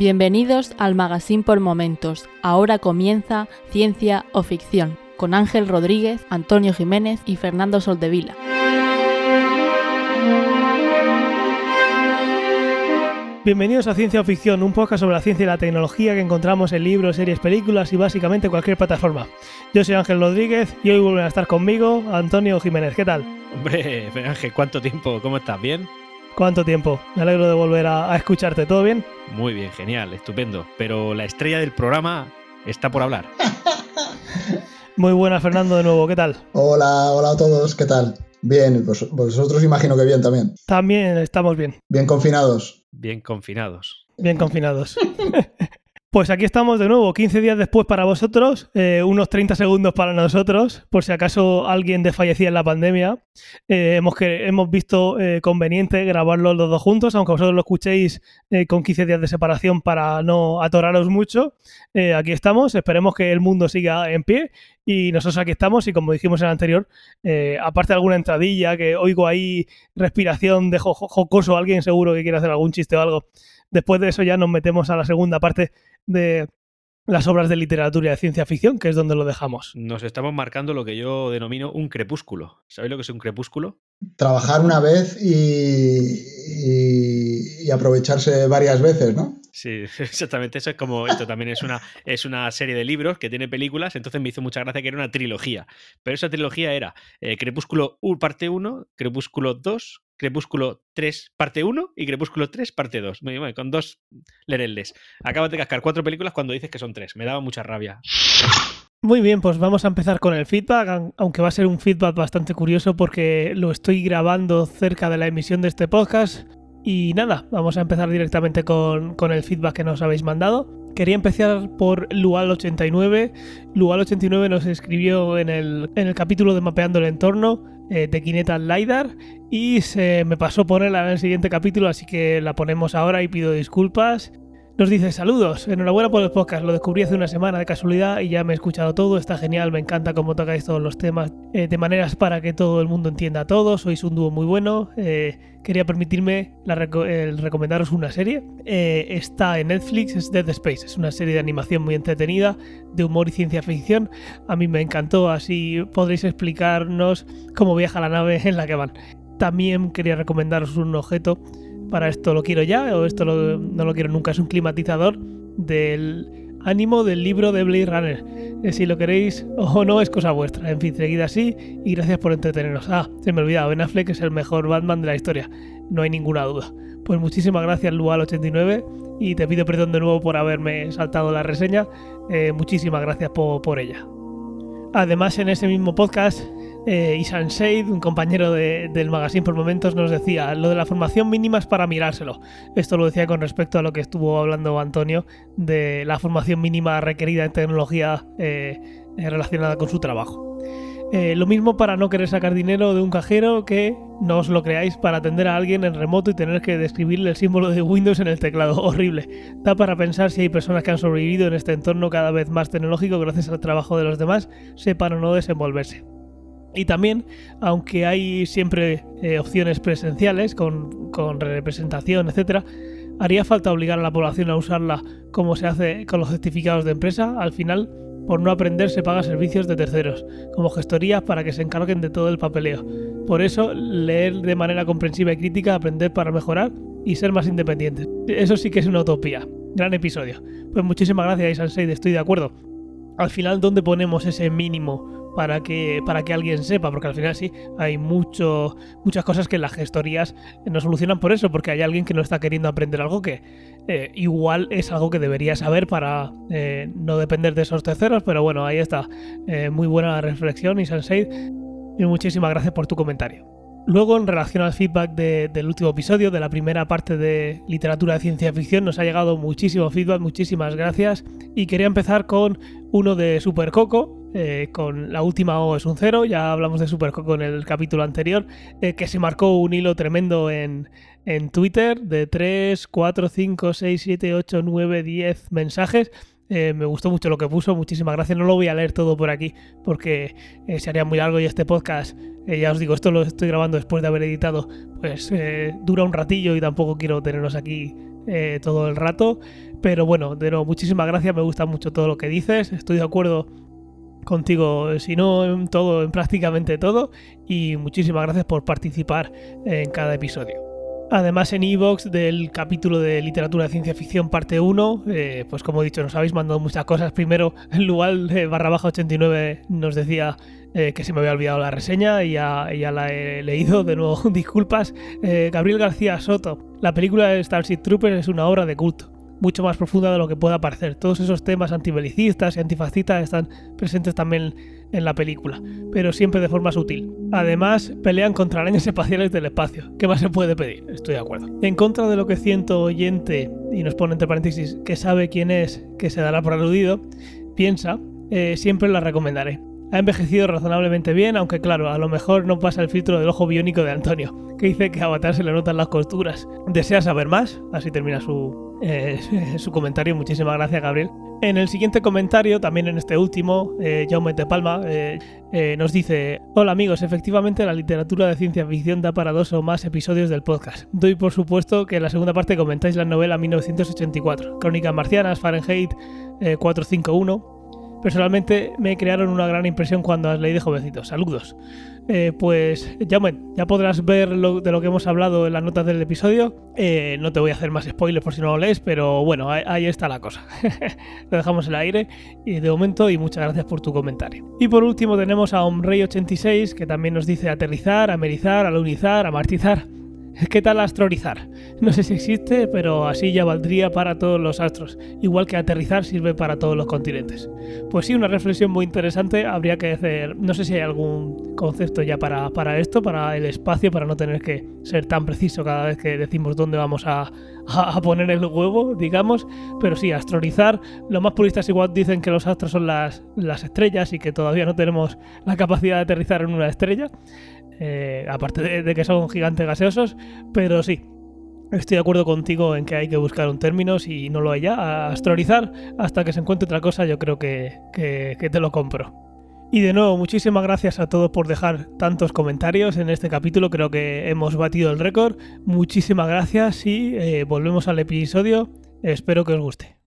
Bienvenidos al Magazine por Momentos. Ahora comienza Ciencia o Ficción con Ángel Rodríguez, Antonio Jiménez y Fernando Soldevila. Bienvenidos a Ciencia o Ficción, un podcast sobre la ciencia y la tecnología que encontramos en libros, series, películas y básicamente cualquier plataforma. Yo soy Ángel Rodríguez y hoy vuelven a estar conmigo Antonio Jiménez. ¿Qué tal? Hombre, Ángel, ¿cuánto tiempo? ¿Cómo estás? ¿Bien? ¿Cuánto tiempo? Me alegro de volver a, a escucharte. ¿Todo bien? Muy bien, genial, estupendo. Pero la estrella del programa está por hablar. Muy buena, Fernando, de nuevo. ¿Qué tal? Hola, hola a todos. ¿Qué tal? Bien, pues vosotros imagino que bien también. También estamos bien. Bien confinados. Bien confinados. Bien confinados. Pues aquí estamos de nuevo, 15 días después para vosotros, eh, unos 30 segundos para nosotros, por si acaso alguien desfallecía en la pandemia. Eh, hemos, que, hemos visto eh, conveniente grabarlo los dos juntos, aunque vosotros lo escuchéis con 15 días de separación para no atoraros mucho. Aquí estamos, esperemos que el mundo siga en pie y nosotros aquí estamos y como dijimos en el anterior, aparte de alguna entradilla que oigo ahí respiración de jo- jocoso, alguien seguro que quiere hacer algún chiste o algo. Después de eso ya nos metemos a la segunda parte de las obras de literatura y de ciencia ficción, que es donde lo dejamos. Nos estamos marcando lo que yo denomino un crepúsculo. ¿Sabéis lo que es un crepúsculo? Trabajar una vez y, y- y aprovecharse varias veces, ¿no? Sí, exactamente. Eso es como. Esto también es una, es una serie de libros que tiene películas. Entonces me hizo mucha gracia que era una trilogía. Pero esa trilogía era eh, Crepúsculo 1, parte 1, Crepúsculo 2, Crepúsculo 3, parte 1 y Crepúsculo 3, parte 2. Muy bien, con dos lereles. Acabas de cascar cuatro películas cuando dices que son tres. Me daba mucha rabia. Muy bien, pues vamos a empezar con el feedback, aun- aunque va a ser un feedback bastante curioso porque lo estoy grabando cerca de la emisión de este podcast. Y nada, vamos a empezar directamente con, con el feedback que nos habéis mandado. Quería empezar por Lual89. Lual89 nos escribió en el, en el capítulo de Mapeando el Entorno eh, de Kinetal LiDAR y se me pasó ponerla en el siguiente capítulo, así que la ponemos ahora y pido disculpas. Nos dice saludos, enhorabuena por el podcast, lo descubrí hace una semana de casualidad y ya me he escuchado todo, está genial, me encanta cómo tocáis todos los temas eh, de maneras para que todo el mundo entienda todo, sois un dúo muy bueno, eh, quería permitirme el recomendaros una serie, Eh, está en Netflix, es Dead Space, es una serie de animación muy entretenida, de humor y ciencia ficción, a mí me encantó, así podréis explicarnos cómo viaja la nave en la que van. También quería recomendaros un objeto para esto lo quiero ya o esto lo- no lo quiero nunca. Es un climatizador del ánimo del libro de Blade Runner. Eh, si lo queréis o no es cosa vuestra. En fin, seguid así y gracias por entretenernos. Ah, se me olvidaba, Ben Affleck es el mejor Batman de la historia. No hay ninguna duda. Pues muchísimas gracias Lual89 y te pido perdón de nuevo por haberme saltado la reseña. Eh, muchísimas gracias po- por ella. Además, en ese mismo podcast, eh, Seid, un compañero de- del magazine por momentos, nos decía lo de la formación mínima es para mirárselo. Esto lo decía con respecto a lo que estuvo hablando Antonio de la formación mínima requerida en tecnología eh, eh, relacionada con su trabajo. Eh, lo mismo para no querer sacar dinero de un cajero que no os lo creáis para atender a alguien en remoto y tener que describirle el símbolo de Windows en el teclado. Horrible. Da para pensar si hay personas que han sobrevivido en este entorno cada vez más tecnológico gracias al trabajo de los demás, sepan o no desenvolverse. Y también, aunque hay siempre eh, opciones presenciales con, con representación, etcétera, haría falta obligar a la población a usarla como se hace con los certificados de empresa. Al final, por no aprender, se paga servicios de terceros, como gestorías para que se encarguen de todo el papeleo. Por eso, leer de manera comprensiva y crítica, aprender para mejorar y ser más independientes. Eso sí que es una utopía. Gran episodio. Pues muchísimas gracias, Isansei, estoy de acuerdo. Al final, ¿dónde ponemos ese mínimo para que, para que alguien sepa? Porque al final sí, hay mucho, muchas cosas que las gestorías no solucionan por eso, porque hay alguien que no está queriendo aprender algo que eh, igual es algo que debería saber para eh, no depender de esos terceros, pero bueno, ahí está. Eh, muy buena reflexión, Isansei, y muchísimas gracias por tu comentario. Luego, en relación al feedback de- del último episodio, de la primera parte de literatura de ciencia ficción, nos ha llegado muchísimo feedback, muchísimas gracias. Y quería empezar con uno de Super Coco, eh, con la última O es un cero, ya hablamos de Super Coco en el capítulo anterior, eh, que se marcó un hilo tremendo en, en Twitter de 3, 4, 5, 6, 7, 8, 9, 10 mensajes. Eh, me gustó mucho lo que puso, muchísimas gracias. No lo voy a leer todo por aquí porque eh, se haría muy largo y este podcast, eh, ya os digo, esto lo estoy grabando después de haber editado, pues dura un ratillo y tampoco quiero tenerlos aquí todo el rato. Pero bueno, de nuevo, muchísimas gracias, me gusta mucho todo lo que dices, estoy de acuerdo contigo, si no en todo, en prácticamente todo, y muchísimas gracias por participar en cada episodio. Además, en Evox del capítulo de literatura de ciencia ficción parte 1, eh, pues como he dicho, nos habéis mandado muchas cosas. Primero, Lual eh, barra baja 89 nos decía eh, que se me había olvidado la reseña y ya, ya la he leído. De nuevo, disculpas. Gabriel García Soto, la película de Starship Troopers es una obra de culto mucho más profunda de lo que pueda parecer. Todos esos temas antibelicistas y antifascistas están presentes también en la película, pero siempre de forma sutil. Además, pelean contra arañas espaciales del espacio. ¿Qué más se puede pedir? Estoy de acuerdo. En contra de lo que siento oyente, y nos pone entre paréntesis, que sabe quién es, que se dará por aludido, piensa, eh, siempre la recomendaré. Ha envejecido razonablemente bien, aunque claro, a lo mejor no pasa el filtro del ojo biónico de Antonio, que dice que a Avatar se le notan las costuras. ¿Desea saber más? Así termina su, eh, su comentario. Muchísimas gracias, Gabriel. En el siguiente comentario, también en este último, eh, Jaume de Palma eh, eh, nos dice: Hola amigos, efectivamente la literatura de ciencia ficción da para dos o más episodios del podcast. Doy por supuesto que en la segunda parte comentáis la novela 1984, Crónicas Marcianas, Fahrenheit 451 Personalmente me crearon una gran impresión cuando has leído jovencito. Saludos. Eh, pues ya, ya podrás ver de lo que hemos hablado en las notas del episodio. Eh, no te voy a hacer más spoilers por si no lo lees, pero bueno, ahí, está la cosa. lo dejamos en el aire y de momento y muchas gracias por tu comentario. Y por último tenemos a Omrey86 que también nos dice aterrizar, amerizar, alunizar, amartizar. ¿Qué tal astrorizar? No sé si existe, pero así ya valdría para todos los astros, igual que aterrizar sirve para todos los continentes. Pues sí, una reflexión muy interesante, habría que hacer, no sé si hay algún concepto ya para, para esto, para el espacio, para no tener que ser tan preciso cada vez que decimos dónde vamos a, a, poner el huevo, digamos, pero sí, astrorizar, los más puristas igual dicen que los astros son las, las estrellas y que todavía no tenemos la capacidad de aterrizar en una estrella. Eh, aparte de, que son gigantes gaseosos, pero sí, Estoy de acuerdo contigo en que hay que buscar un término, si no lo hay ya, astrorizar, hasta que se encuentre otra cosa, yo creo que, te lo compro. Y de nuevo, muchísimas gracias a todos por dejar tantos comentarios en este capítulo, creo que hemos batido el récord. Muchísimas gracias y eh, volvemos al episodio, espero que os guste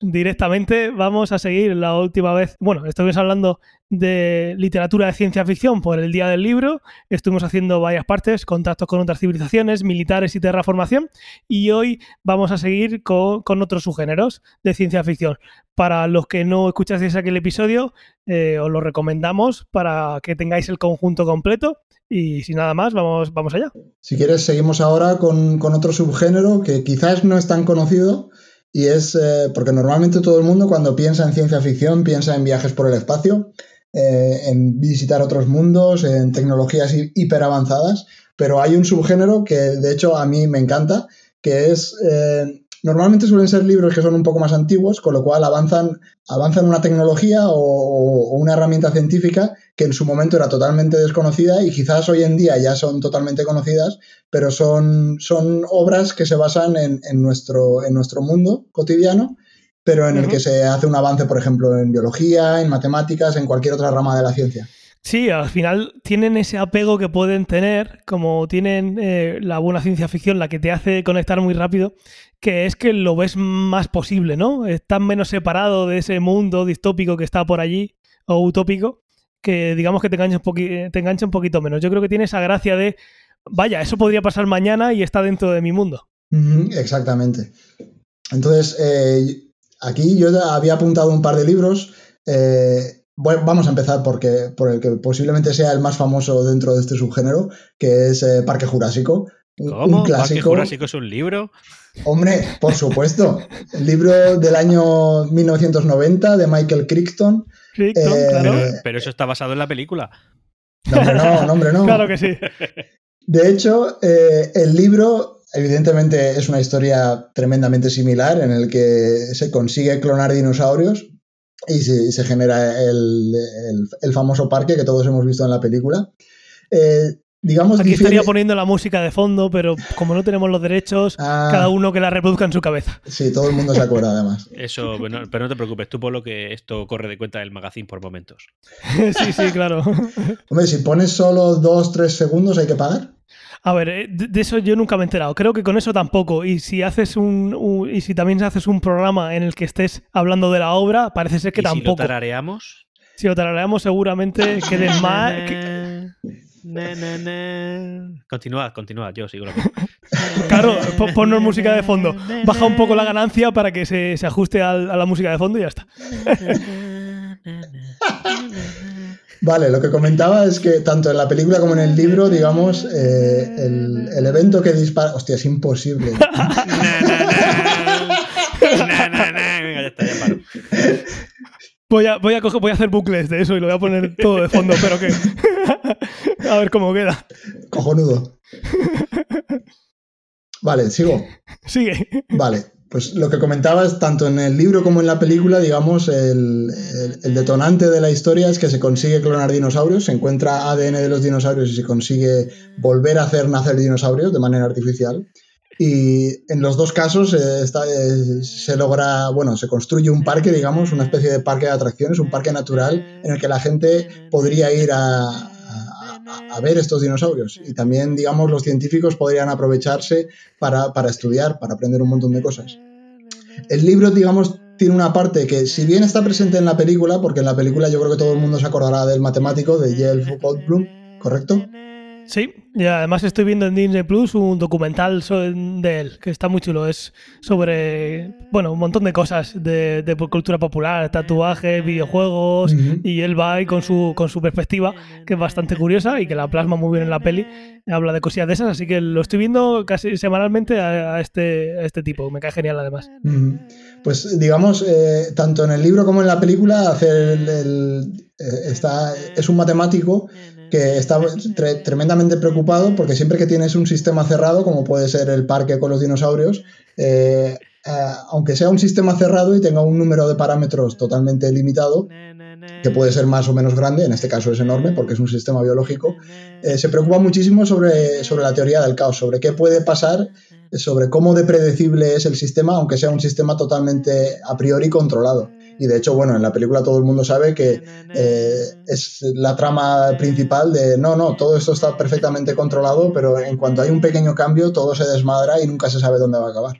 directamente vamos a seguir la última vez. Bueno, estuvimos hablando de literatura de ciencia ficción por el Día del Libro, estuvimos haciendo varias partes, contactos con otras civilizaciones, militares y terraformación, y hoy vamos a seguir con, otros subgéneros de ciencia ficción. Para los que no escuchasteis aquel episodio, eh, os lo recomendamos para que tengáis el conjunto completo. Y sin nada más, vamos, vamos allá. Si quieres, seguimos ahora con, con otro subgénero que quizás no es tan conocido, y es eh, porque normalmente todo el mundo cuando piensa en ciencia ficción piensa en viajes por el espacio, eh, en visitar otros mundos, en tecnologías hiper avanzadas, pero hay un subgénero que de hecho a mí me encanta, que es eh, Normalmente suelen ser libros que son un poco más antiguos, con lo cual avanzan, avanzan una tecnología o, una herramienta científica que en su momento era totalmente desconocida y quizás hoy en día ya son totalmente conocidas, pero son, son obras que se basan en, nuestro, en nuestro mundo cotidiano, pero en el que se hace un avance, por ejemplo, en biología, en matemáticas, en cualquier otra rama de la ciencia. Sí, al final tienen ese apego que pueden tener, como tienen eh, la buena ciencia ficción, la que te hace conectar muy rápido, que es que lo ves más posible, ¿no? Estás menos separado de ese mundo distópico que está por allí, o utópico, que digamos que te engancha un, te engancha un poquito menos. Yo creo que tiene esa gracia de, vaya, eso podría pasar mañana y está dentro de mi mundo. exactamente. Entonces, eh, aquí yo había apuntado un par de libros. Eh, bueno, vamos a empezar porque, por el que posiblemente sea el más famoso dentro de este subgénero, que es eh, Parque Jurásico. ¿Cómo? ¿Parque Jurásico es un libro? Hombre, por supuesto. El libro del año 1990 de Michael Crichton. Crichton, eh, claro. Pero, eso está basado en la película. No, hombre, no, hombre, no. claro que sí. De hecho, eh, el libro evidentemente es una historia tremendamente similar en el que se consigue clonar dinosaurios, y se, genera el, famoso parque que todos hemos visto en la película. Eh, digamos, Aquí difiere- estaría poniendo la música de fondo, pero como no tenemos los derechos, Ah. cada uno que la reproduzca en su cabeza. Sí, todo el mundo se acuerda además. Eso, pero no te preocupes, tú por lo que esto corre de cuenta del magazine por momentos. sí, sí, claro. Hombre, si pones solo dos, tres segundos, ¿hay que pagar? A ver, eh, de eso yo nunca me he enterado. Creo que con eso tampoco. Y si haces un, un- y si también haces un programa en el que estés hablando de la obra, parece ser que ¿Y si lo tampoco. tarareamos? Si lo tarareamos seguramente quede mal. que- Na, na, na. Continúa, continúa, yo sigo lo mismo. Claro, po- ponnos música de fondo. Baja un poco la ganancia para que se, se ajuste al- a la música de fondo y ya está. Vale, lo que comentaba es que tanto en la película como en el libro, digamos, eh, el, el evento que dispara. Hostia, es imposible. Venga, ya está, ya paro. Voy a, voy, a coger- voy a hacer bucles de eso y lo voy a poner todo de fondo, pero que. a ver cómo queda. Cojonudo. Vale, sigo. Sigue. Vale, pues lo que comentabas, tanto en el libro como en la película, digamos, el, detonante de la historia es que se consigue clonar dinosaurios, se encuentra ADN de los dinosaurios y se consigue volver a hacer nacer dinosaurios de manera artificial. Y en los dos casos eh, eh, se logra, bueno, se construye un parque, digamos, una especie de parque de atracciones, un parque natural en el que la gente podría ir a, a- a ver estos dinosaurios. Y también, digamos, los científicos podrían aprovecharse para, para estudiar, para aprender un montón de cosas. El libro, digamos, tiene una parte que, si bien está presente en la película, porque en la película yo creo que todo el mundo se acordará del matemático, de Yale Goldblum, ¿correcto? Sí, y además estoy viendo en Disney Plus un documental de él, que está muy chulo. Es sobre, bueno, un montón de cosas de, de cultura popular, tatuajes, videojuegos, y él va ahí con su, con su perspectiva, que es bastante curiosa y que la plasma muy bien en la peli. Habla de cosillas de esas, así que lo estoy viendo casi semanalmente a, a este, a este tipo. Me cae genial además. Pues digamos, eh, tanto en el libro como en la película, hacer el- el- eh, está, es un matemático que está tre- tremendamente preocupado porque siempre que tienes un sistema cerrado, como puede ser el parque con los dinosaurios, eh, eh, aunque sea un sistema cerrado y tenga un número de parámetros totalmente limitado, que puede ser más o menos grande, en este caso es enorme porque es un sistema biológico, eh, se preocupa muchísimo sobre, sobre la teoría del caos, sobre qué puede pasar, sobre cómo de predecible es el sistema, aunque sea un sistema totalmente a priori controlado. Y de hecho, bueno, en la película todo el mundo sabe que eh, es la trama principal de, no, no, todo esto está perfectamente controlado, pero en cuanto hay un pequeño cambio, todo se desmadra y nunca se sabe dónde va a acabar.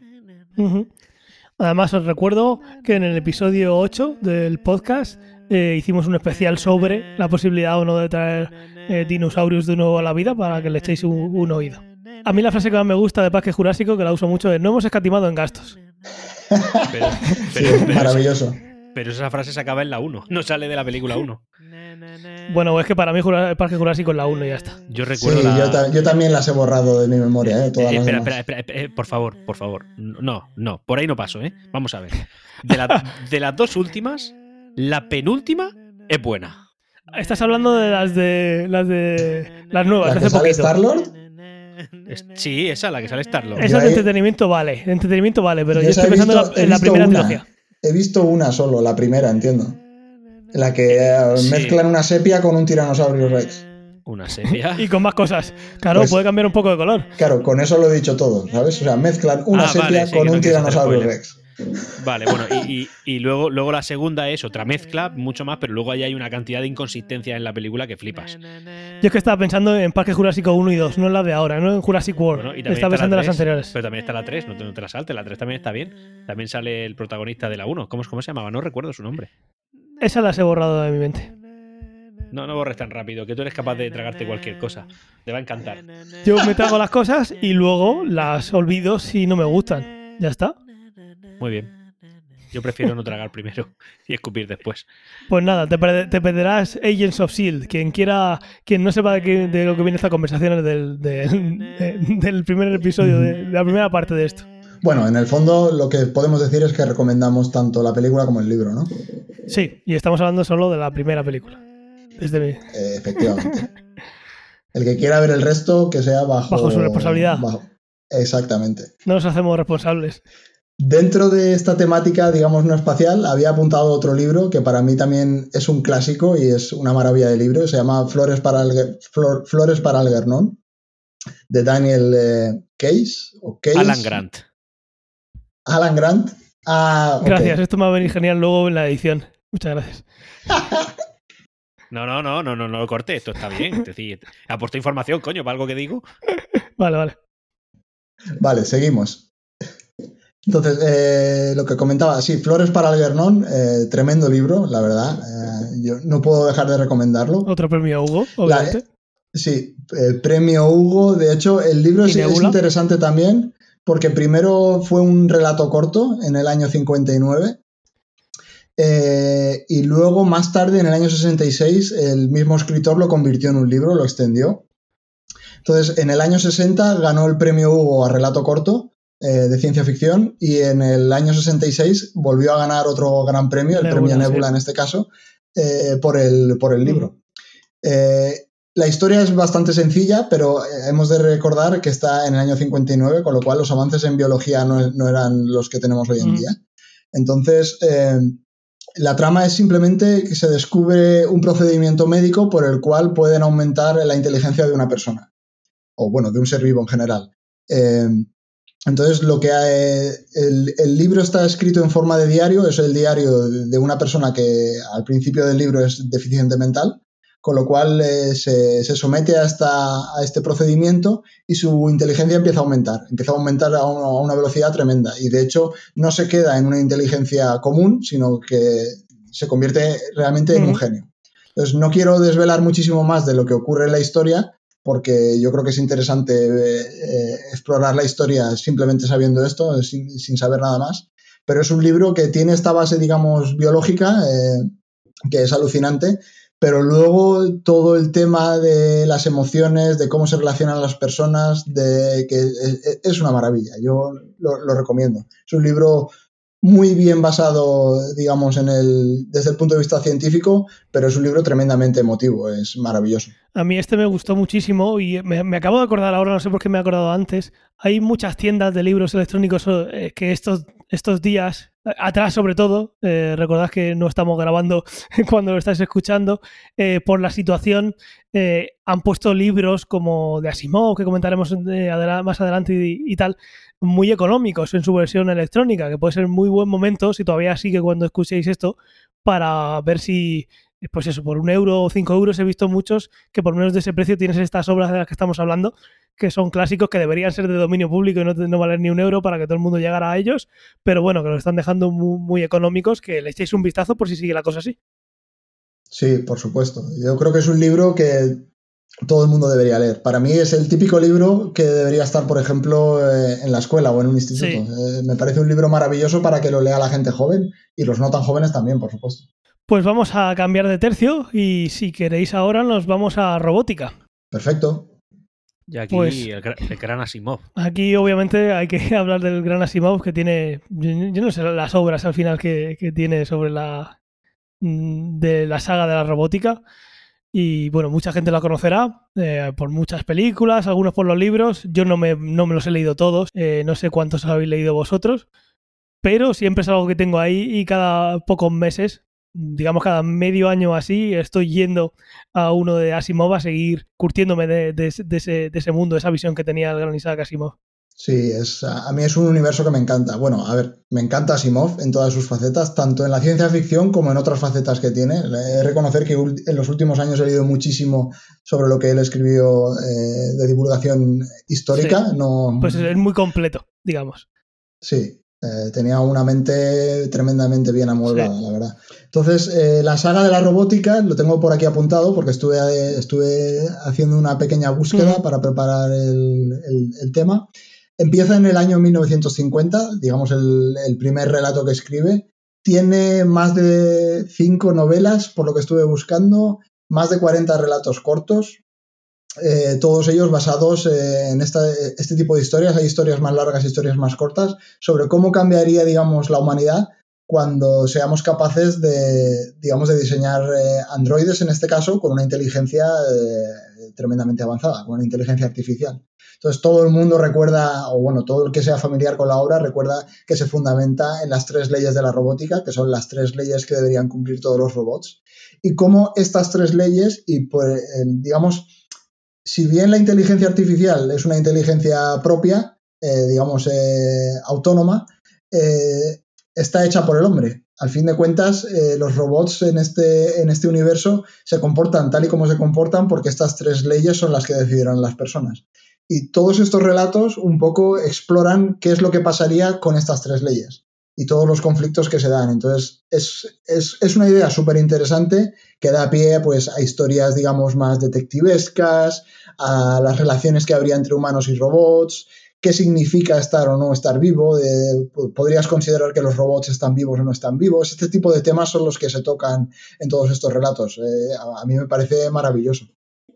Además, os recuerdo que en el episodio 8 del podcast eh, hicimos un especial sobre la posibilidad o no de traer eh, dinosaurios de nuevo a la vida para que le echéis un, un oído. A mí la frase que más me gusta de Parque Jurásico, que la uso mucho, es no hemos escatimado en gastos. Pero, Sí, pero- es pero- maravilloso. Pero esa frase se acaba en la 1, no sale de la película 1. Bueno, es que para mí Jura- Parque Jurásico es la 1 y ya está. Yo Sí, recuerdo la... yo, ta- yo también las he borrado de mi memoria, ¿eh? Todas Eh, las espera, espera, espera, eh, por favor, por favor. No, no, por ahí no paso, ¿eh? Vamos a ver. De, la- de las dos últimas, la penúltima es buena. Estás hablando de las de las de las nuevas, ¿La de que hace sale? Es- sí, esa, la que sale Starlord. Esa de entretenimiento vale, de entretenimiento vale, pero Yo estoy pensando en visto- la- en primera una. trilogía. He visto una solo, la primera, entiendo. En la que eh, Sí. mezclan una sepia con un tiranosaurio rex. Una sepia. Y con más cosas. Claro, Pues- puede cambiar un poco de color. Claro, con eso lo he dicho todo, ¿sabes? O sea, mezclan una Ah, sepia vale, sí, con no un tiranosaurio rex. Vale, bueno, y, y- y luego, luego la segunda es otra mezcla, mucho más, pero luego ahí hay una cantidad de inconsistencias en la película que flipas. Yo es que estaba pensando en Parque Jurásico 1 y 2, no en la de ahora, no en Jurassic World. Bueno, y también estaba está pensando en la las 3, anteriores. Pero también está la 3, no te, no te la saltes, la 3 también está bien. También sale el protagonista de la 1. ¿Cómo, es- ¿Cómo se llamaba? No recuerdo su nombre. Esas las he borrado de mi mente. No, no borres tan rápido, que tú eres capaz de tragarte cualquier cosa. Te va a encantar. Yo me trago las cosas y luego las olvido si no me gustan. Ya está. Muy bien. Yo prefiero no tragar primero y escupir después. Pues nada, te, perde- te perderás Agents of Shield. Quien quiera, quien no sepa de, qué- de lo que viene esta conversación es del, del- de- del primer episodio, de, de la primera parte de esto. Bueno, en el fondo lo que podemos decir es que recomendamos tanto la película como el libro, ¿no? Sí, y estamos hablando solo de la primera película. Desde mi- Eh, efectivamente. El que quiera ver el resto, que sea bajo... Bajo su responsabilidad. bajo- Exactamente. No nos hacemos responsables. Dentro de esta temática, digamos, no espacial, había apuntado otro libro que para mí también es un clásico y es una maravilla de libro. Se llama Flores para, Flores para Algernon, de Daniel eh, Case, o Case. Alan Grant. Alan Grant. Ah, gracias, esto me va a venir genial luego en la edición. Muchas gracias. No, no, no, no, no, no lo corte, esto está bien. Es decir, aporto información, coño, para algo que digo. Vale, vale. Vale, seguimos. Entonces, eh, lo que comentaba, sí, Flores para Algernon, eh, tremendo libro, la verdad. Eh, yo no puedo dejar de recomendarlo. Otro premio Hugo, obviamente. sí, el premio Hugo. De hecho, el libro es, es, interesante también porque primero fue un relato corto en el año 59 eh, y luego, más tarde, en el año 66, el mismo escritor lo convirtió en un libro, lo extendió. Entonces, en el año 60 ganó el premio Hugo a relato corto eh, de ciencia ficción y en el año 66 volvió a ganar otro gran premio, el premio Nebula en este caso, eh, por, el, por el libro. la historia es bastante sencilla, pero hemos de recordar que está en el año 59, con lo cual los avances en biología no, eran los que tenemos hoy en día. Entonces, la trama es simplemente que se descubre un procedimiento médico por el cual pueden aumentar la inteligencia de una persona, o bueno, de un ser vivo en general. Eh, entonces, lo que el, el, libro está escrito en forma de diario, es el diario de una persona que al principio del libro es deficiente mental, con lo cual eh, se, somete a, a, este procedimiento y su inteligencia empieza a aumentar, empieza a aumentar a, una velocidad tremenda y de hecho no se queda en una inteligencia común, sino que se convierte realmente en un genio. Entonces no quiero desvelar muchísimo más de lo que ocurre en la historia porque yo creo que es interesante eh, explorar la historia simplemente sabiendo esto, sin, saber nada más, pero es un libro que tiene esta base, digamos, biológica, eh, que es alucinante, pero luego todo el tema de las emociones, de cómo se relacionan las personas, de que es una maravilla. Yo lo, recomiendo. Es un libro muy bien basado, digamos, en el, desde el punto de vista científico, pero es un libro tremendamente emotivo, es maravilloso. A mí este me gustó muchísimo y me, me acabo de acordar ahora, no sé por qué me he acordado antes, hay muchas tiendas de libros electrónicos eh, que estos, estos días atrás sobre todo, eh, recordad que no estamos grabando cuando lo estáis escuchando, eh, por la situación han puesto libros como de Asimov, que comentaremos más adelante y, tal, muy económicos en su versión electrónica, que puede ser muy buen momento, si todavía sigue cuando escuchéis esto, para ver si, pues eso, por un euro o cinco euros he visto muchos que por menos de ese precio tienes estas obras de las que estamos hablando que son clásicos que deberían ser de dominio público y no, valer ni un euro para que todo el mundo llegara a ellos, pero bueno, que los están dejando muy, económicos, que le echéis un vistazo por si sigue la cosa así. Sí, por supuesto. Yo creo que es un libro que todo el mundo debería leer. Para mí es el típico libro que debería estar, por ejemplo, eh, en la escuela o en un instituto. Eh, me parece un libro maravilloso para que lo lea la gente joven y los no tan jóvenes también, por supuesto. Pues vamos a cambiar de tercio y si queréis ahora nos vamos a robótica. Perfecto. Y aquí pues el, gran Asimov. Aquí obviamente hay que hablar del gran Asimov que tiene, yo no sé las obras al final que, tiene sobre la mm, de la saga de la robótica. Y bueno, mucha gente la conocerá eh, por muchas películas, algunos por los libros. Yo no me, no me los he leído todos, eh, no sé cuántos habéis leído vosotros, pero siempre es algo que tengo ahí y cada pocos meses digamos, cada medio año así, estoy yendo a uno de Asimov a seguir curtiéndome de, ese, mundo, esa visión que tenía el gran Isaac Asimov. Sí, es, a mí es un universo que me encanta. Bueno, a ver, me encanta Asimov en todas sus facetas, tanto en la ciencia ficción como en otras facetas que tiene. He de reconocer que en los últimos años he leído muchísimo sobre lo que él escribió eh, de divulgación histórica. No... Pues es muy completo, digamos. Sí, eh, tenía una mente tremendamente bien amueblada, la verdad. Entonces, eh, la saga de la robótica lo tengo por aquí apuntado porque estuve, estuve haciendo una pequeña búsqueda para preparar el, tema. Empieza en el año 1950, digamos el, primer relato que escribe. Tiene más de cinco novelas, por lo que estuve buscando, más de 40 relatos cortos, eh, todos ellos basados en este tipo de historias. Hay historias más largas, historias más cortas, sobre cómo cambiaría, digamos, la humanidad cuando seamos capaces de, digamos, de diseñar eh, androides, en este caso, con una inteligencia eh, tremendamente avanzada, con una inteligencia artificial. Entonces, todo el mundo recuerda, o bueno, todo el que sea familiar con la obra, recuerda que se fundamenta en las tres leyes de la robótica, que son las tres leyes que deberían cumplir todos los robots, y cómo estas tres leyes, y pues, digamos, si bien la inteligencia artificial es una inteligencia propia, eh, digamos, autónoma, está hecha por el hombre. Al fin de cuentas, eh, los robots en este, en este universo se comportan tal y como se comportan porque estas tres leyes son las que decidieron las personas. Y todos estos relatos un poco exploran qué es lo que pasaría con estas tres leyes y todos los conflictos que se dan. Entonces, es, es una idea súper interesante que da pie pues, a historias, digamos, más detectivescas, a las relaciones que habría entre humanos y robots, qué significa estar o no estar vivo, podrías considerar que los robots están vivos o no están vivos. Este tipo de temas son los que se tocan en todos estos relatos. Eh, a, mí me parece maravilloso.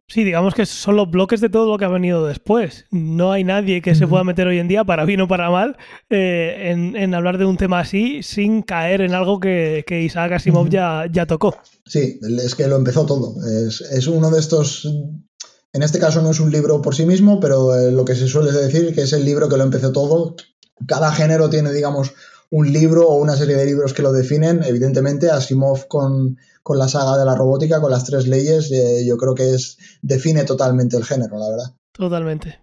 Sí, digamos que son los bloques de todo lo que ha venido después. No hay nadie que se pueda meter hoy en día, para bien o para mal, eh, en, hablar de un tema así sin caer en algo que, Isaac Asimov ya, ya tocó. Sí, es que lo empezó todo. Es, es uno de estos en este caso no es un libro por sí mismo, pero eh, lo que se suele decir que es el libro que lo empezó todo. Cada género tiene, digamos, un libro o una serie de libros que lo definen. Evidentemente, Asimov con, con la saga de la robótica, con las tres leyes, eh, yo creo que es define totalmente el género, la verdad. Totalmente.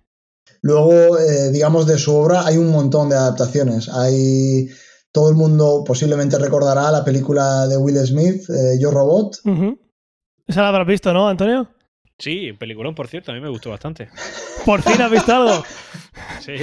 Luego, eh, digamos, de su obra hay un montón de adaptaciones. Hay todo el mundo posiblemente recordará la película de Will Smith, Yo Robot. Esa la habrás visto, ¿no, Antonio? Sí, peliculón, por cierto, a mí me gustó bastante. ¿Por fin has visto algo? sí.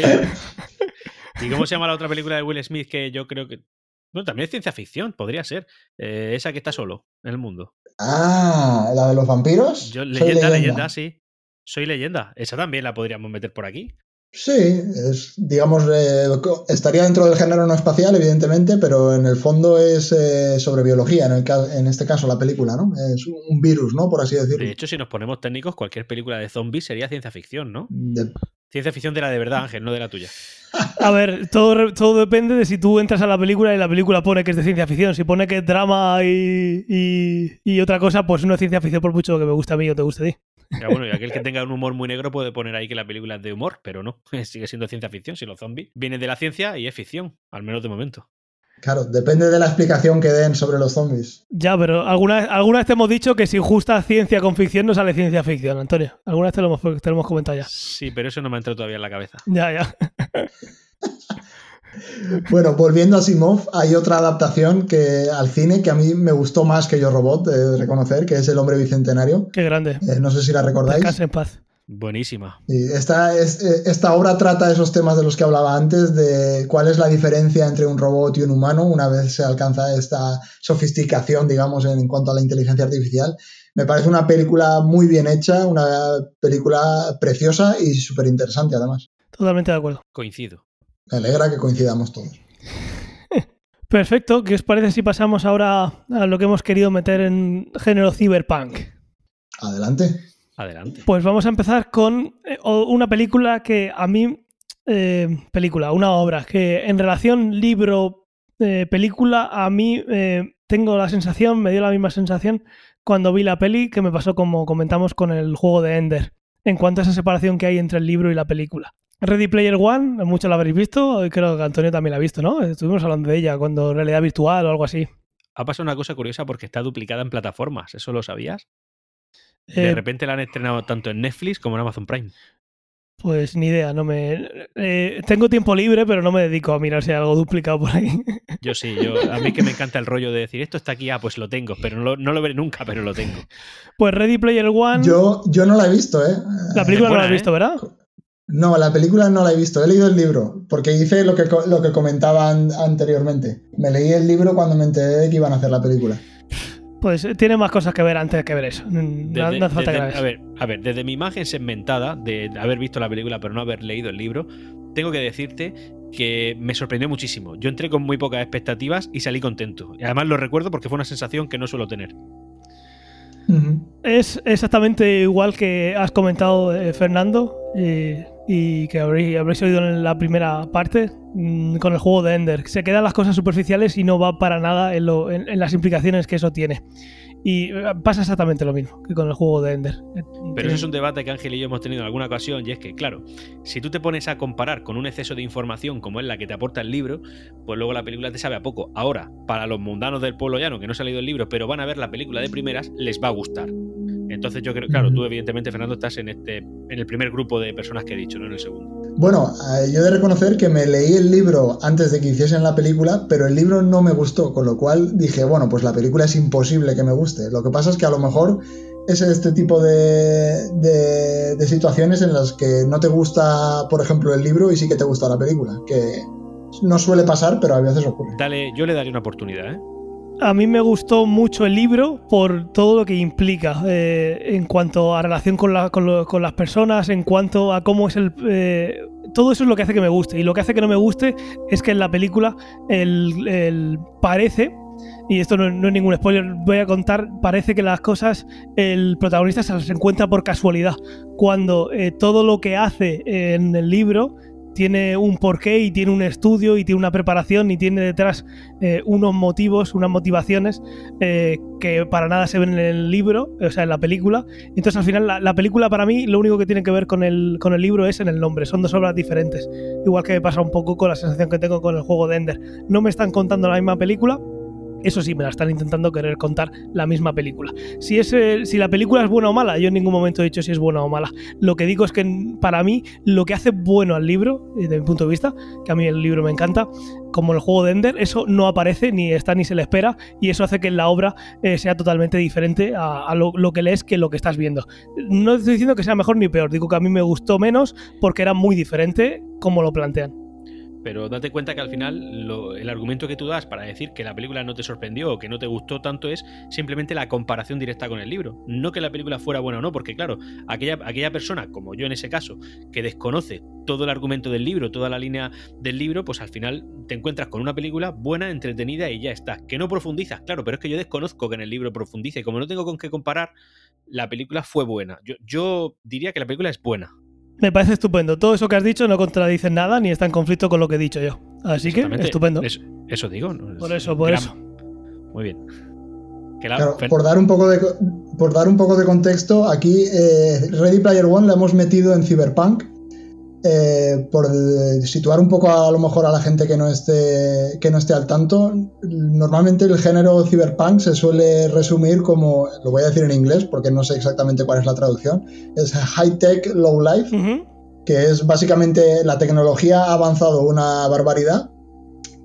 ¿Y cómo se llama la otra película de Will Smith que yo creo que... Bueno, también es ciencia ficción, podría ser. Eh, esa que está solo en el mundo. Ah, ¿la de los vampiros? leyenda, leyenda, sí. Soy leyenda. Esa también la podríamos meter por aquí. Sí, es, digamos, eh, estaría dentro del género no espacial, evidentemente, pero en el fondo es eh, sobre biología, en, el, en este caso la película, ¿no? Es un virus, ¿no? Por así decirlo. De hecho, si nos ponemos técnicos, cualquier película de zombies sería ciencia ficción, ¿no? Ciencia ficción de la de verdad, Ángel, no de la tuya. A ver, todo, todo depende de si tú entras a la película y la película pone que es de ciencia ficción. Si pone que es drama y, y, otra cosa, pues no es ciencia ficción por mucho que me guste a mí o te guste a ti. Ya, bueno, y aquel que tenga un humor muy negro puede poner ahí que la película es de humor, pero no, sigue siendo ciencia ficción. Si los zombies vienen de la ciencia y es ficción, al menos de momento. Claro, depende de la explicación que den sobre los zombies. Ya, pero alguna, alguna vez te hemos dicho que si justa ciencia con ficción no sale ciencia ficción, Antonio. Alguna vez te lo hemos, te lo hemos comentado ya. Sí, pero eso no me ha entrado todavía en la cabeza. Ya, ya. Bueno, volviendo a Simov, hay otra adaptación que al cine que a mí me gustó más que Yo Robot, de reconocer, que es El hombre bicentenario. Qué grande. Eh, no sé si la recordáis. Casa en paz. Buenísima. esta, es, eh, esta obra trata esos temas de los que hablaba antes, de cuál es la diferencia entre un robot y un humano una vez se alcanza esta sofisticación, digamos, en cuanto a la inteligencia artificial. Me parece una película muy bien hecha, una película preciosa y súper interesante además. Totalmente de acuerdo. Coincido. Me alegra que coincidamos todos. Perfecto. ¿Qué os parece si pasamos ahora a lo que hemos querido meter en género cyberpunk? Adelante. Adelante. Pues vamos a empezar con eh, una película que a mí. Eh, película, una obra que en relación libro-película, eh, a mí tengo la sensación, me dio la misma sensación cuando vi la peli que me pasó como comentamos con el juego de Ender, en cuanto a esa separación que hay entre el libro y la película. Ready Player One, muchos la habréis visto, creo que Antonio también la ha visto, ¿no? Estuvimos hablando de ella cuando realidad virtual o algo así. Ha pasado una cosa curiosa porque está duplicada en plataformas, ¿eso lo sabías? De eh, repente la han estrenado tanto en Netflix como en Amazon Prime. Pues ni idea, no me. Eh, tengo tiempo libre, pero no me dedico a mirar si hay algo duplicado por ahí. Yo sí, yo, a mí que me encanta el rollo de decir esto está aquí, ah, pues lo tengo, pero no lo, no lo veré nunca, pero lo tengo. Pues Ready Player One. Yo, yo no la he visto, ¿eh? La película no la he visto, ¿eh? No, la película no la he visto, he leído el libro, porque hice lo que, lo que comentaban anteriormente. Me leí el libro cuando me enteré de que iban a hacer la película. Pues eh, tiene más cosas que ver antes que ver eso. No, hace falta que a ver, a ver, desde mi imagen segmentada de haber visto la película pero no haber leído el libro, tengo que decirte que me sorprendió muchísimo. Yo entré con muy pocas expectativas y salí contento. Y además lo recuerdo porque fue una sensación que no suelo tener. Es exactamente igual que has comentado, eh, Fernando, y que habréis, habréis, oído en la primera parte, mm, con el juego de Ender. Se quedan las cosas superficiales y no va para nada en las implicaciones que eso tiene. Y eh, pasa exactamente lo mismo que con el juego de Ender. Pero eso es un debate que Ángel y yo hemos tenido en alguna ocasión, y es que, claro, si tú te pones a comparar con un exceso de información como es la que te aporta el libro, pues luego la película te sabe a poco. Ahora, para los mundanos del pueblo llano que no se ha leído el libro, pero van a ver la película de primeras, les va a gustar. Entonces yo creo, claro, tú evidentemente, Fernando, estás en este, en el primer grupo de personas que he dicho, no en el segundo. Bueno, eh, yo he de reconocer que me leí el libro antes de que hiciesen la película, pero el libro no me gustó, con lo cual dije, bueno, pues la película es imposible que me guste. Lo que pasa es que a lo mejor es este tipo de, de, situaciones en las que no te gusta, por ejemplo, el libro y sí que te gusta la película, que no suele pasar, pero a veces ocurre. Dale, yo le daría una oportunidad, ¿eh? A mí me gustó mucho el libro por todo lo que implica eh, en cuanto a relación con, las personas, en cuanto a cómo es el... Eh, todo eso es lo que hace que me guste. Y lo que hace que no me guste es que en la película el, parece, y esto no, es ningún spoiler, voy a contar, parece que las cosas el protagonista se las encuentra por casualidad, cuando eh, todo lo que hace en el libro tiene un porqué y tiene un estudio y tiene una preparación y tiene detrás eh, unos motivos, unas motivaciones eh, que para nada se ven en el libro, o sea, en la película. Entonces al final la, película para mí lo único que tiene que ver con el, con el libro es en el nombre, son dos obras diferentes. Igual que me pasa un poco con la sensación que tengo con el juego de Ender. No me están contando la misma película, eso sí, me la están intentando querer contar la misma película. Si, es, si la película es buena o mala, yo en ningún momento he dicho si es buena o mala. Lo que digo es que para mí lo que hace bueno al libro, eh, desde mi punto de vista, que a mí el libro me encanta, como el juego de Ender, eso no aparece, ni está, ni se le espera, y eso hace que la obra eh, sea totalmente diferente a, lo, lo, que lees que lo que estás viendo. No estoy diciendo que sea mejor ni peor, digo que a mí me gustó menos porque era muy diferente como lo plantean pero date cuenta que al final el argumento que tú das para decir que la película no te sorprendió o que no te gustó tanto es simplemente la comparación directa con el libro. No que la película fuera buena o no, porque claro, aquella, aquella persona, como yo en ese caso, que desconoce todo el argumento del libro, toda la línea del libro, pues al final te encuentras con una película buena, entretenida y ya está. Que no profundizas, claro, pero es que yo desconozco que en el libro profundice como no tengo con qué comparar, la película fue buena. Yo, yo diría que la película es buena. Me parece estupendo. Todo eso que has dicho no contradice nada ni está en conflicto con lo que he dicho yo. Así que, estupendo. Eso, digo. por eso, por eso. Muy bien. por, dar un poco de, por dar un poco de contexto, aquí eh, Ready Player One la hemos metido en Cyberpunk eh, por situar un poco a, lo mejor a la gente que no esté que no esté al tanto, normalmente el género cyberpunk se suele resumir como, lo voy a decir en inglés porque no sé exactamente cuál es la traducción, es high tech, low life, que es básicamente la tecnología ha avanzado una barbaridad,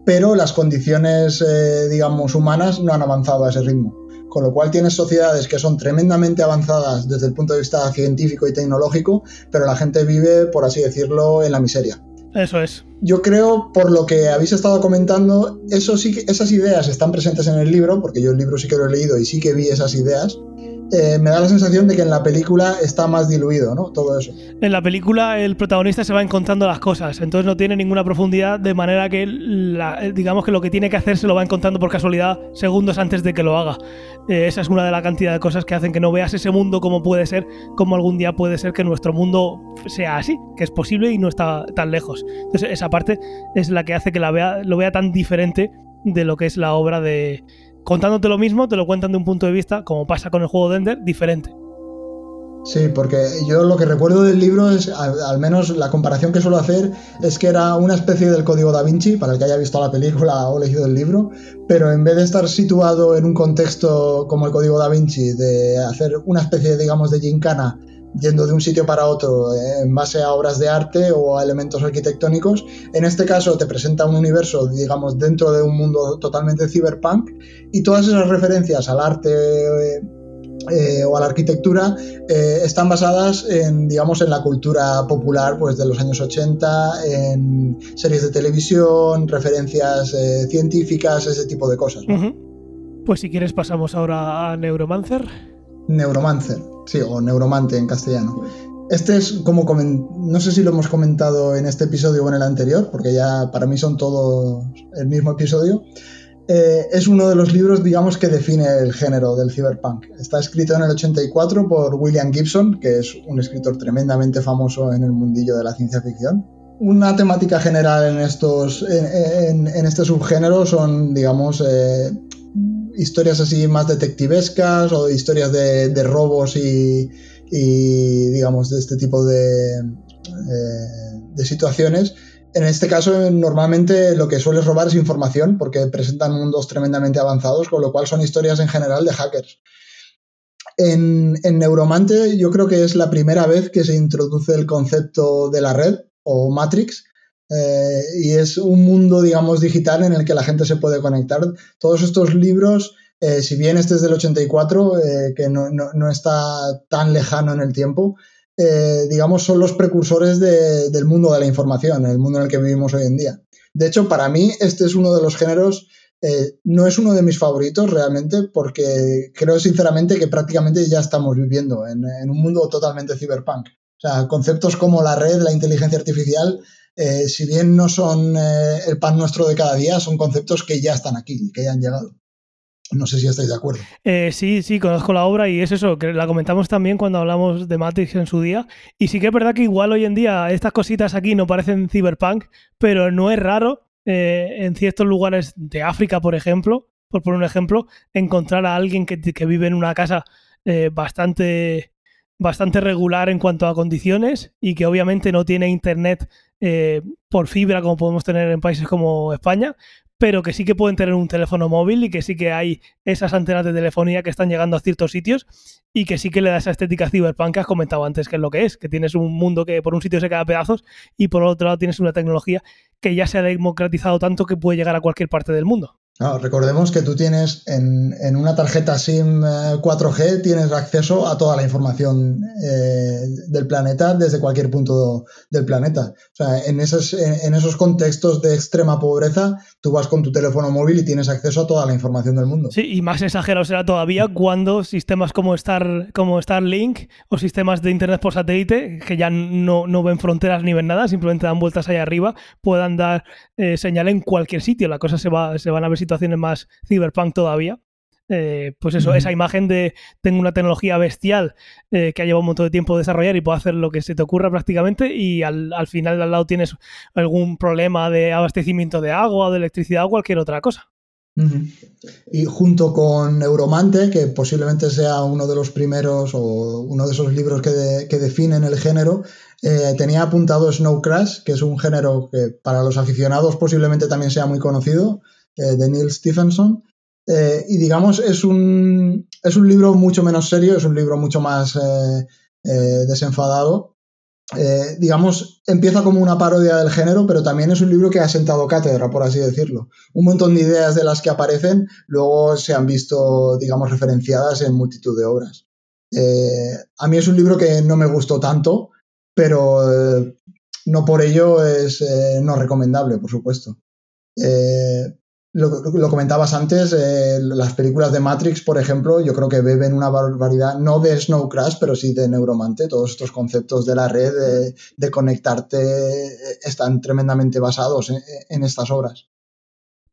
pero las condiciones, eh, digamos, humanas no han avanzado a ese ritmo con lo cual tienes sociedades que son tremendamente avanzadas desde el punto de vista científico y tecnológico, pero la gente vive, por así decirlo, en la miseria. Eso es. Yo creo, por lo que habéis estado comentando, eso sí esas ideas están presentes en el libro, porque yo el libro sí que lo he leído y sí que vi esas ideas, eh, me da la sensación de que en la película está más diluido, ¿no? Todo eso. En la película el protagonista se va encontrando las cosas, entonces no tiene ninguna profundidad, de manera que digamos que lo que tiene que hacer se lo va encontrando por casualidad segundos antes de que lo haga. Eh, esa es una de la cantidad de cosas que hacen que no veas ese mundo como puede ser, como algún día puede ser que nuestro mundo sea así, que es posible y no está tan lejos. Entonces esa parte es la que hace que la vea, lo vea tan diferente de lo que es la obra de, contándote lo mismo, te lo cuentan de un punto de vista, como pasa con el juego de diferente. Sí, porque yo lo que recuerdo del libro es, al, menos la comparación que suelo hacer, es que era una especie del código da Vinci, para el que haya visto la película o leído el libro, pero en vez de estar situado en un contexto como el código da Vinci, de hacer una especie, digamos, de gincana yendo de un sitio para otro eh, en base a obras de arte o a elementos arquitectónicos. En este caso te presenta un universo, digamos, dentro de un mundo totalmente cyberpunk y todas esas referencias al arte eh, o a la arquitectura eh, están basadas en, digamos, en la cultura popular pues, de los años 80, en series de televisión, referencias científicas, ese tipo de cosas. Pues si quieres pasamos ahora a Neuromancer. Neuromancer, sí, o Neuromante en castellano. Este es como, no sé si lo hemos comentado en este episodio o en el anterior, porque ya para mí son todos el mismo episodio. eh, es uno de los libros, digamos, que define el género del cyberpunk. Está escrito en el 84 por William Gibson, que es un escritor tremendamente famoso en el mundillo de la ciencia ficción. Una temática general en, estos, en, este subgénero son, digamos, eh, historias así más detectivescas o historias de, robos y, digamos, de este tipo de, eh, de situaciones en este caso, normalmente lo que sueles robar es información, porque presentan mundos tremendamente avanzados, con lo cual son historias en general de hackers. En, Neuromante yo creo que es la primera vez que se introduce el concepto de la red o Matrix, eh, y es un mundo, digamos, digital en el que la gente se puede conectar. Todos estos libros, eh, si bien este es del 84, eh, que no, no, está tan lejano en el tiempo, digamos, son los precursores del mundo de la información, el mundo en el que vivimos hoy en día. De hecho, para mí, este es uno de los géneros, no es uno de mis favoritos realmente, porque creo sinceramente que prácticamente ya estamos viviendo en, un mundo totalmente cyberpunk. O sea, conceptos como la red, la inteligencia artificial, eh, si bien no son el pan nuestro de cada día, son conceptos que ya están aquí, que ya han llegado. No sé si estáis de acuerdo. Eh, sí, sí, conozco la obra y es eso, que la comentamos también cuando hablamos de Matrix en su día. Y sí que es verdad que igual hoy en día estas cositas aquí no parecen cyberpunk, pero no es raro eh, en ciertos lugares de África, por ejemplo, por poner un ejemplo, encontrar a alguien que, vive en una casa eh, bastante, bastante regular en cuanto a condiciones y que obviamente no tiene internet por fibra como podemos tener en países como España, pero que sí que pueden tener un teléfono móvil y que sí que hay esas antenas de telefonía que están llegando a ciertos sitios y que sí que le da esa estética cyberpunk que has comentado antes, que es lo que es, que tienes un mundo que por un sitio se queda a pedazos y por otro lado tienes una tecnología que ya se ha democratizado tanto que puede llegar a cualquier parte del mundo recordemos que tú tienes en, una tarjeta SIM 4G eh, tienes acceso a toda la información eh, del planeta desde cualquier punto del planeta. O sea, en esos, en, esos contextos de extrema pobreza, tú vas con tu teléfono móvil y tienes acceso a toda la información del mundo. Sí, y más exagerado será todavía cuando sistemas como, Star, como Starlink o sistemas de Internet por satélite, que ya no, no ven fronteras ni ven nada, simplemente dan vueltas allá arriba, puedan dar eh, señal en cualquier sitio. La cosa se, va, se van a ver situaciones más cyberpunk todavía. Eh, pues eso, esa imagen de tengo una tecnología bestial eh, que ha llevado un montón de tiempo desarrollar y puedo hacer lo que se te ocurra prácticamente y al, al final al lado tienes algún problema de abastecimiento de agua o de electricidad o cualquier otra cosa. Y junto con Neuromante, que posiblemente sea uno de los primeros o uno de esos libros que, que definen el género, eh, tenía apuntado Snow Crash, que es un género que para los aficionados posiblemente también sea muy conocido, eh, de Neil Stephenson. Eh, y digamos, es un, es un libro mucho menos serio, es un libro mucho más eh, desenfadado. digamos, empieza como una parodia del género, pero también es un libro que ha sentado cátedra, por así decirlo. Un montón de ideas de las que aparecen luego se han visto, digamos, referenciadas en multitud de obras. a mí es un libro que no me gustó tanto, pero no por ello es no recomendable, por supuesto. Lo, comentabas antes, eh, las películas de Matrix, por ejemplo, yo creo que beben una barbaridad, no de Snow Crash, pero sí de Neuromante. Todos estos conceptos de la red, de, conectarte, eh, están tremendamente basados en, estas obras.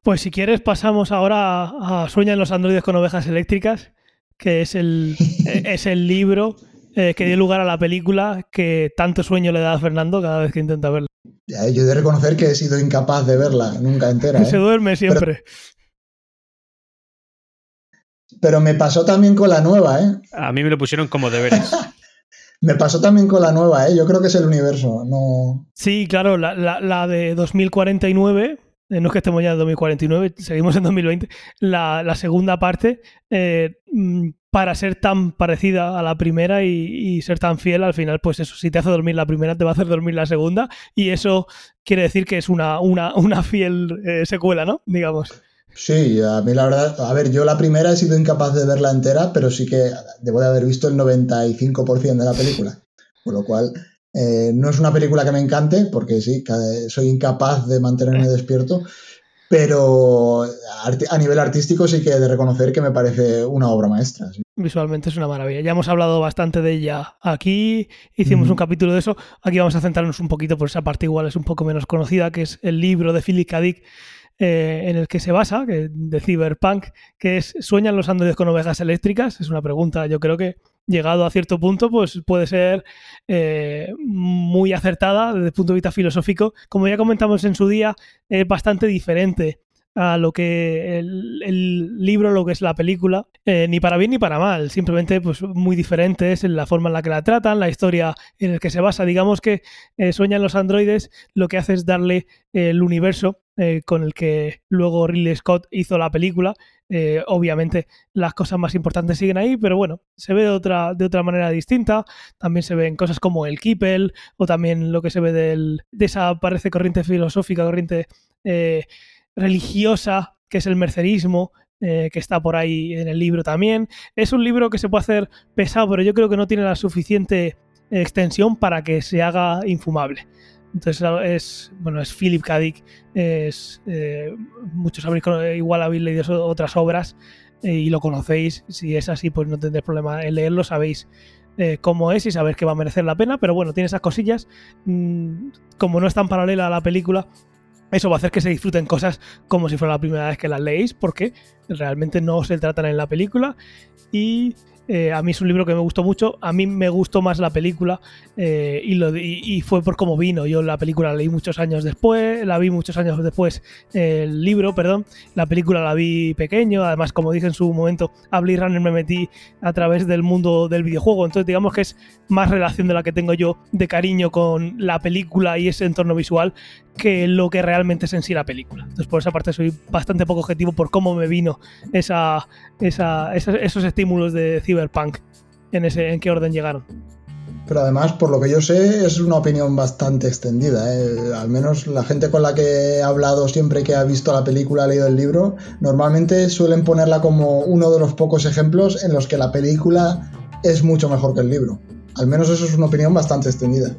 Pues si quieres, pasamos ahora a, Sueñan los androides con ovejas eléctricas, que es el, es el libro eh, que dio lugar a la película que tanto sueño le da a Fernando cada vez que intenta verla. yo he de reconocer que he sido incapaz de verla nunca entera. Se ¿eh? duerme siempre. Pero, me pasó también con la nueva, ¿eh? A mí me lo pusieron como deberes. me pasó también con la nueva, ¿eh? Yo creo que es el universo, no... Sí, claro, la, la de 2049 eh, no es que estemos ya en 2049, seguimos en 2020, la, la segunda parte, eh, mm, para ser tan parecida a la primera y, ser tan fiel, al final, pues eso, si te hace dormir la primera, te va a hacer dormir la segunda, y eso quiere decir que es una, una, una fiel eh, secuela, ¿no? Digamos. Sí, a mí la verdad, a ver, yo la primera he sido incapaz de verla entera, pero sí que debo de haber visto el 95% de la película, con lo cual eh, no es una película que me encante, porque sí, soy incapaz de mantenerme despierto, pero a nivel artístico sí que he de reconocer que me parece una obra maestra. Visualmente es una maravilla. Ya hemos hablado bastante de ella aquí, hicimos un capítulo de eso. Aquí vamos a centrarnos un poquito por esa parte igual es un poco menos conocida, que es el libro de Philip K. Dick, eh, en el que se basa, que, de Cyberpunk, que es ¿sueñan los androides con ovejas eléctricas? Es una pregunta, yo creo que llegado a cierto punto, pues puede ser eh, muy acertada desde el punto de vista filosófico. Como ya comentamos en su día, es bastante diferente a lo que el, libro, lo que es la película, eh, ni para bien ni para mal, simplemente pues muy diferentes en la forma en la que la tratan, la historia en la que se basa. Digamos que Sueñan los androides lo que hace es darle el universo eh, con el que luego Ridley Scott hizo la película. obviamente las cosas más importantes siguen ahí, pero bueno, se ve de otra, de otra manera distinta. También se ven cosas como el Kippel o también lo que se ve del, de esa parece corriente filosófica, corriente religiosa, que es el mercerismo, eh, que está por ahí en el libro también. Es un libro que se puede hacer pesado, pero yo creo que no tiene la suficiente extensión para que se haga infumable. Entonces es, bueno, es Philip K. Dick, es, eh, muchos habréis, igual habéis leído otras obras eh, y lo conocéis. Si es así, pues no tendréis problema en leerlo, sabéis cómo es y sabéis que va a merecer la pena, pero bueno, tiene esas cosillas. Mm, como no es tan paralela a la película, eso va a hacer que se disfruten cosas como si fuera la primera vez que las leéis, porque realmente no se tratan en la película. Y eh, a mí es un libro que me gustó mucho. A mí me gustó más la película eh, y, lo, y, fue por cómo vino. Yo la película la leí muchos años después, la vi muchos años después, el libro, perdón. La película la vi pequeño. Además, como dije en su momento, a Blade Runner me metí a través del mundo del videojuego. Entonces, digamos que es más relación de la que tengo yo de cariño con la película y ese entorno visual que lo que realmente es en sí la película. Entonces, por esa parte, soy bastante poco objetivo por cómo me vino esa, esos estímulos de Cyberpunk, en, ese, en qué orden llegaron. Pero además, por lo que yo sé, es una opinión bastante extendida. ¿eh? Al menos la gente con la que he hablado siempre que ha visto la película, ha leído el libro, normalmente suelen ponerla como uno de los pocos ejemplos en los que la película es mucho mejor que el libro. Al menos eso es una opinión bastante extendida.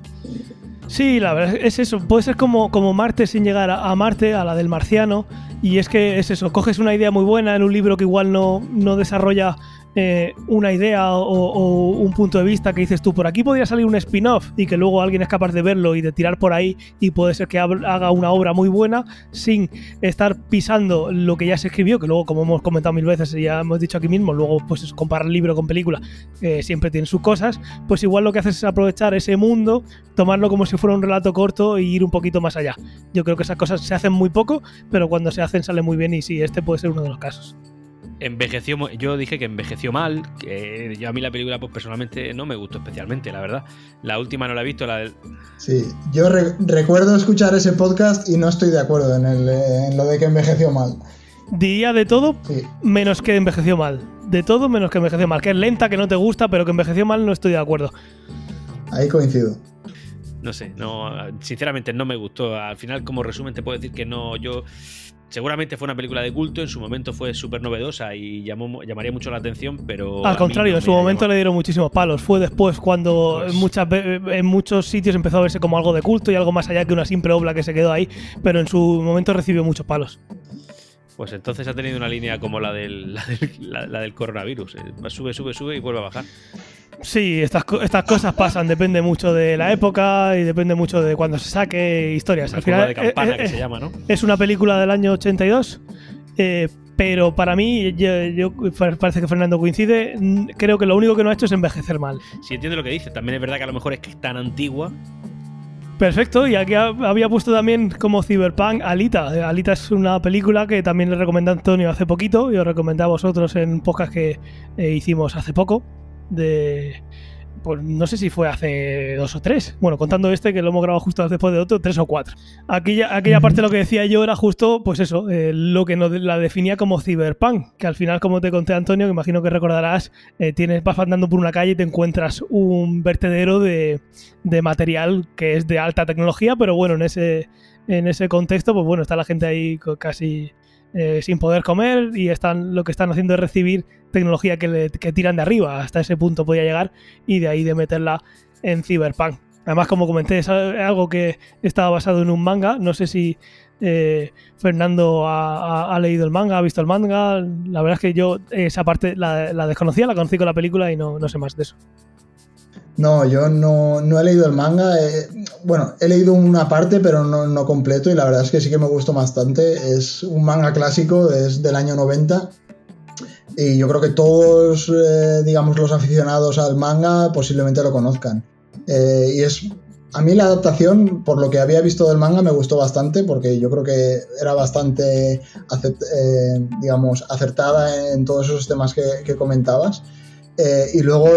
Sí, la verdad es eso. Puede ser como, como Marte sin llegar a, Marte, a la del marciano. Y es que es eso, coges una idea muy buena en un libro que igual no, no desarrolla eh, una idea o, un punto de vista que dices tú, por aquí podría salir un spin-off y que luego alguien es capaz de verlo y de tirar por ahí y puede ser que haga una obra muy buena sin estar pisando lo que ya se escribió, que luego como hemos comentado mil veces y ya hemos dicho aquí mismo, luego pues comparar libro con película eh, siempre tiene sus cosas, pues igual lo que haces es aprovechar ese mundo, tomarlo como si fuera un relato corto y ir un poquito más allá. Yo creo que esas cosas se hacen muy poco, pero cuando se hacen sale muy bien y sí, este puede ser uno de los casos envejeció yo dije que envejeció mal que yo a mí la película pues personalmente no me gustó especialmente la verdad. La última no la he visto la del sí yo recuerdo escuchar ese podcast y no estoy de acuerdo en, lo de que envejeció mal. Diría de todo menos que envejeció mal. De todo menos que envejeció mal. Que es lenta que no te gusta pero que envejeció mal no estoy de acuerdo. Ahí coincido. No sé no sinceramente no me gustó. Al final como resumen te puedo decir que no yo seguramente fue una película de culto, en su momento fue súper novedosa y llamó, llamaría mucho la atención, pero... Al contrario, en su momento le dieron muchísimos palos. Fue después cuando pues en, muchas, en muchos sitios empezó a verse como algo de culto y algo más allá que una simple obra que se quedó ahí, pero en su momento recibió muchos palos. Pues entonces ha tenido una línea como la del, la del, coronavirus. Eh, sube, sube, sube y vuelve a bajar. Sí, estas, estas cosas pasan, depende mucho de la época y depende mucho de cuando se saque historias. Al final, de campana que se llama, ¿no? Es una película del año 82, eh, pero para mí, yo, parece que Fernando coincide, creo que lo único que no ha hecho es envejecer mal. Sí, entiendo lo que dice. También es verdad que a lo mejor es que es tan antigua Perfecto, y aquí había puesto también como Cyberpunk Alita. Alita es una película que también le recomendé a Antonio hace poquito y os recomendé a vosotros en podcast que eh, hicimos hace poco de pues no sé si fue hace dos o tres. Bueno, contando este que lo hemos grabado justo después de otro, tres o cuatro. Aquella, aquella parte lo que decía yo era justo, pues eso, eh, lo que nos la definía como cyberpunk, que al final, como te conté Antonio, que imagino que recordarás, eh, tienes, vas andando por una calle y te encuentras un vertedero de, de, material que es de alta tecnología, pero bueno, en ese, en ese contexto, pues bueno, está la gente ahí casi eh, sin poder comer y están lo que están haciendo es recibir tecnología que, tiran de arriba. Hasta ese punto podía llegar y de ahí de meterla en Cyberpunk. Además, como comenté, es algo que estaba basado en un manga. No sé si eh, Fernando ha, leído el manga, ha visto el manga. La verdad es que yo esa parte la, desconocía, la conocí con la película y no, no sé más de eso. No, yo no, no he leído el manga. eh, bueno, he leído una parte, pero no, no completo, y la verdad es que sí que me gustó bastante. Es un manga clásico, es del año 90. Y yo creo que todos, eh, digamos, los aficionados al manga posiblemente lo conozcan. Eh, y es. A mí la adaptación, por lo que había visto del manga, me gustó bastante, porque yo creo que era bastante, acept- digamos, acertada en todos esos temas que comentabas. Eh, y luego,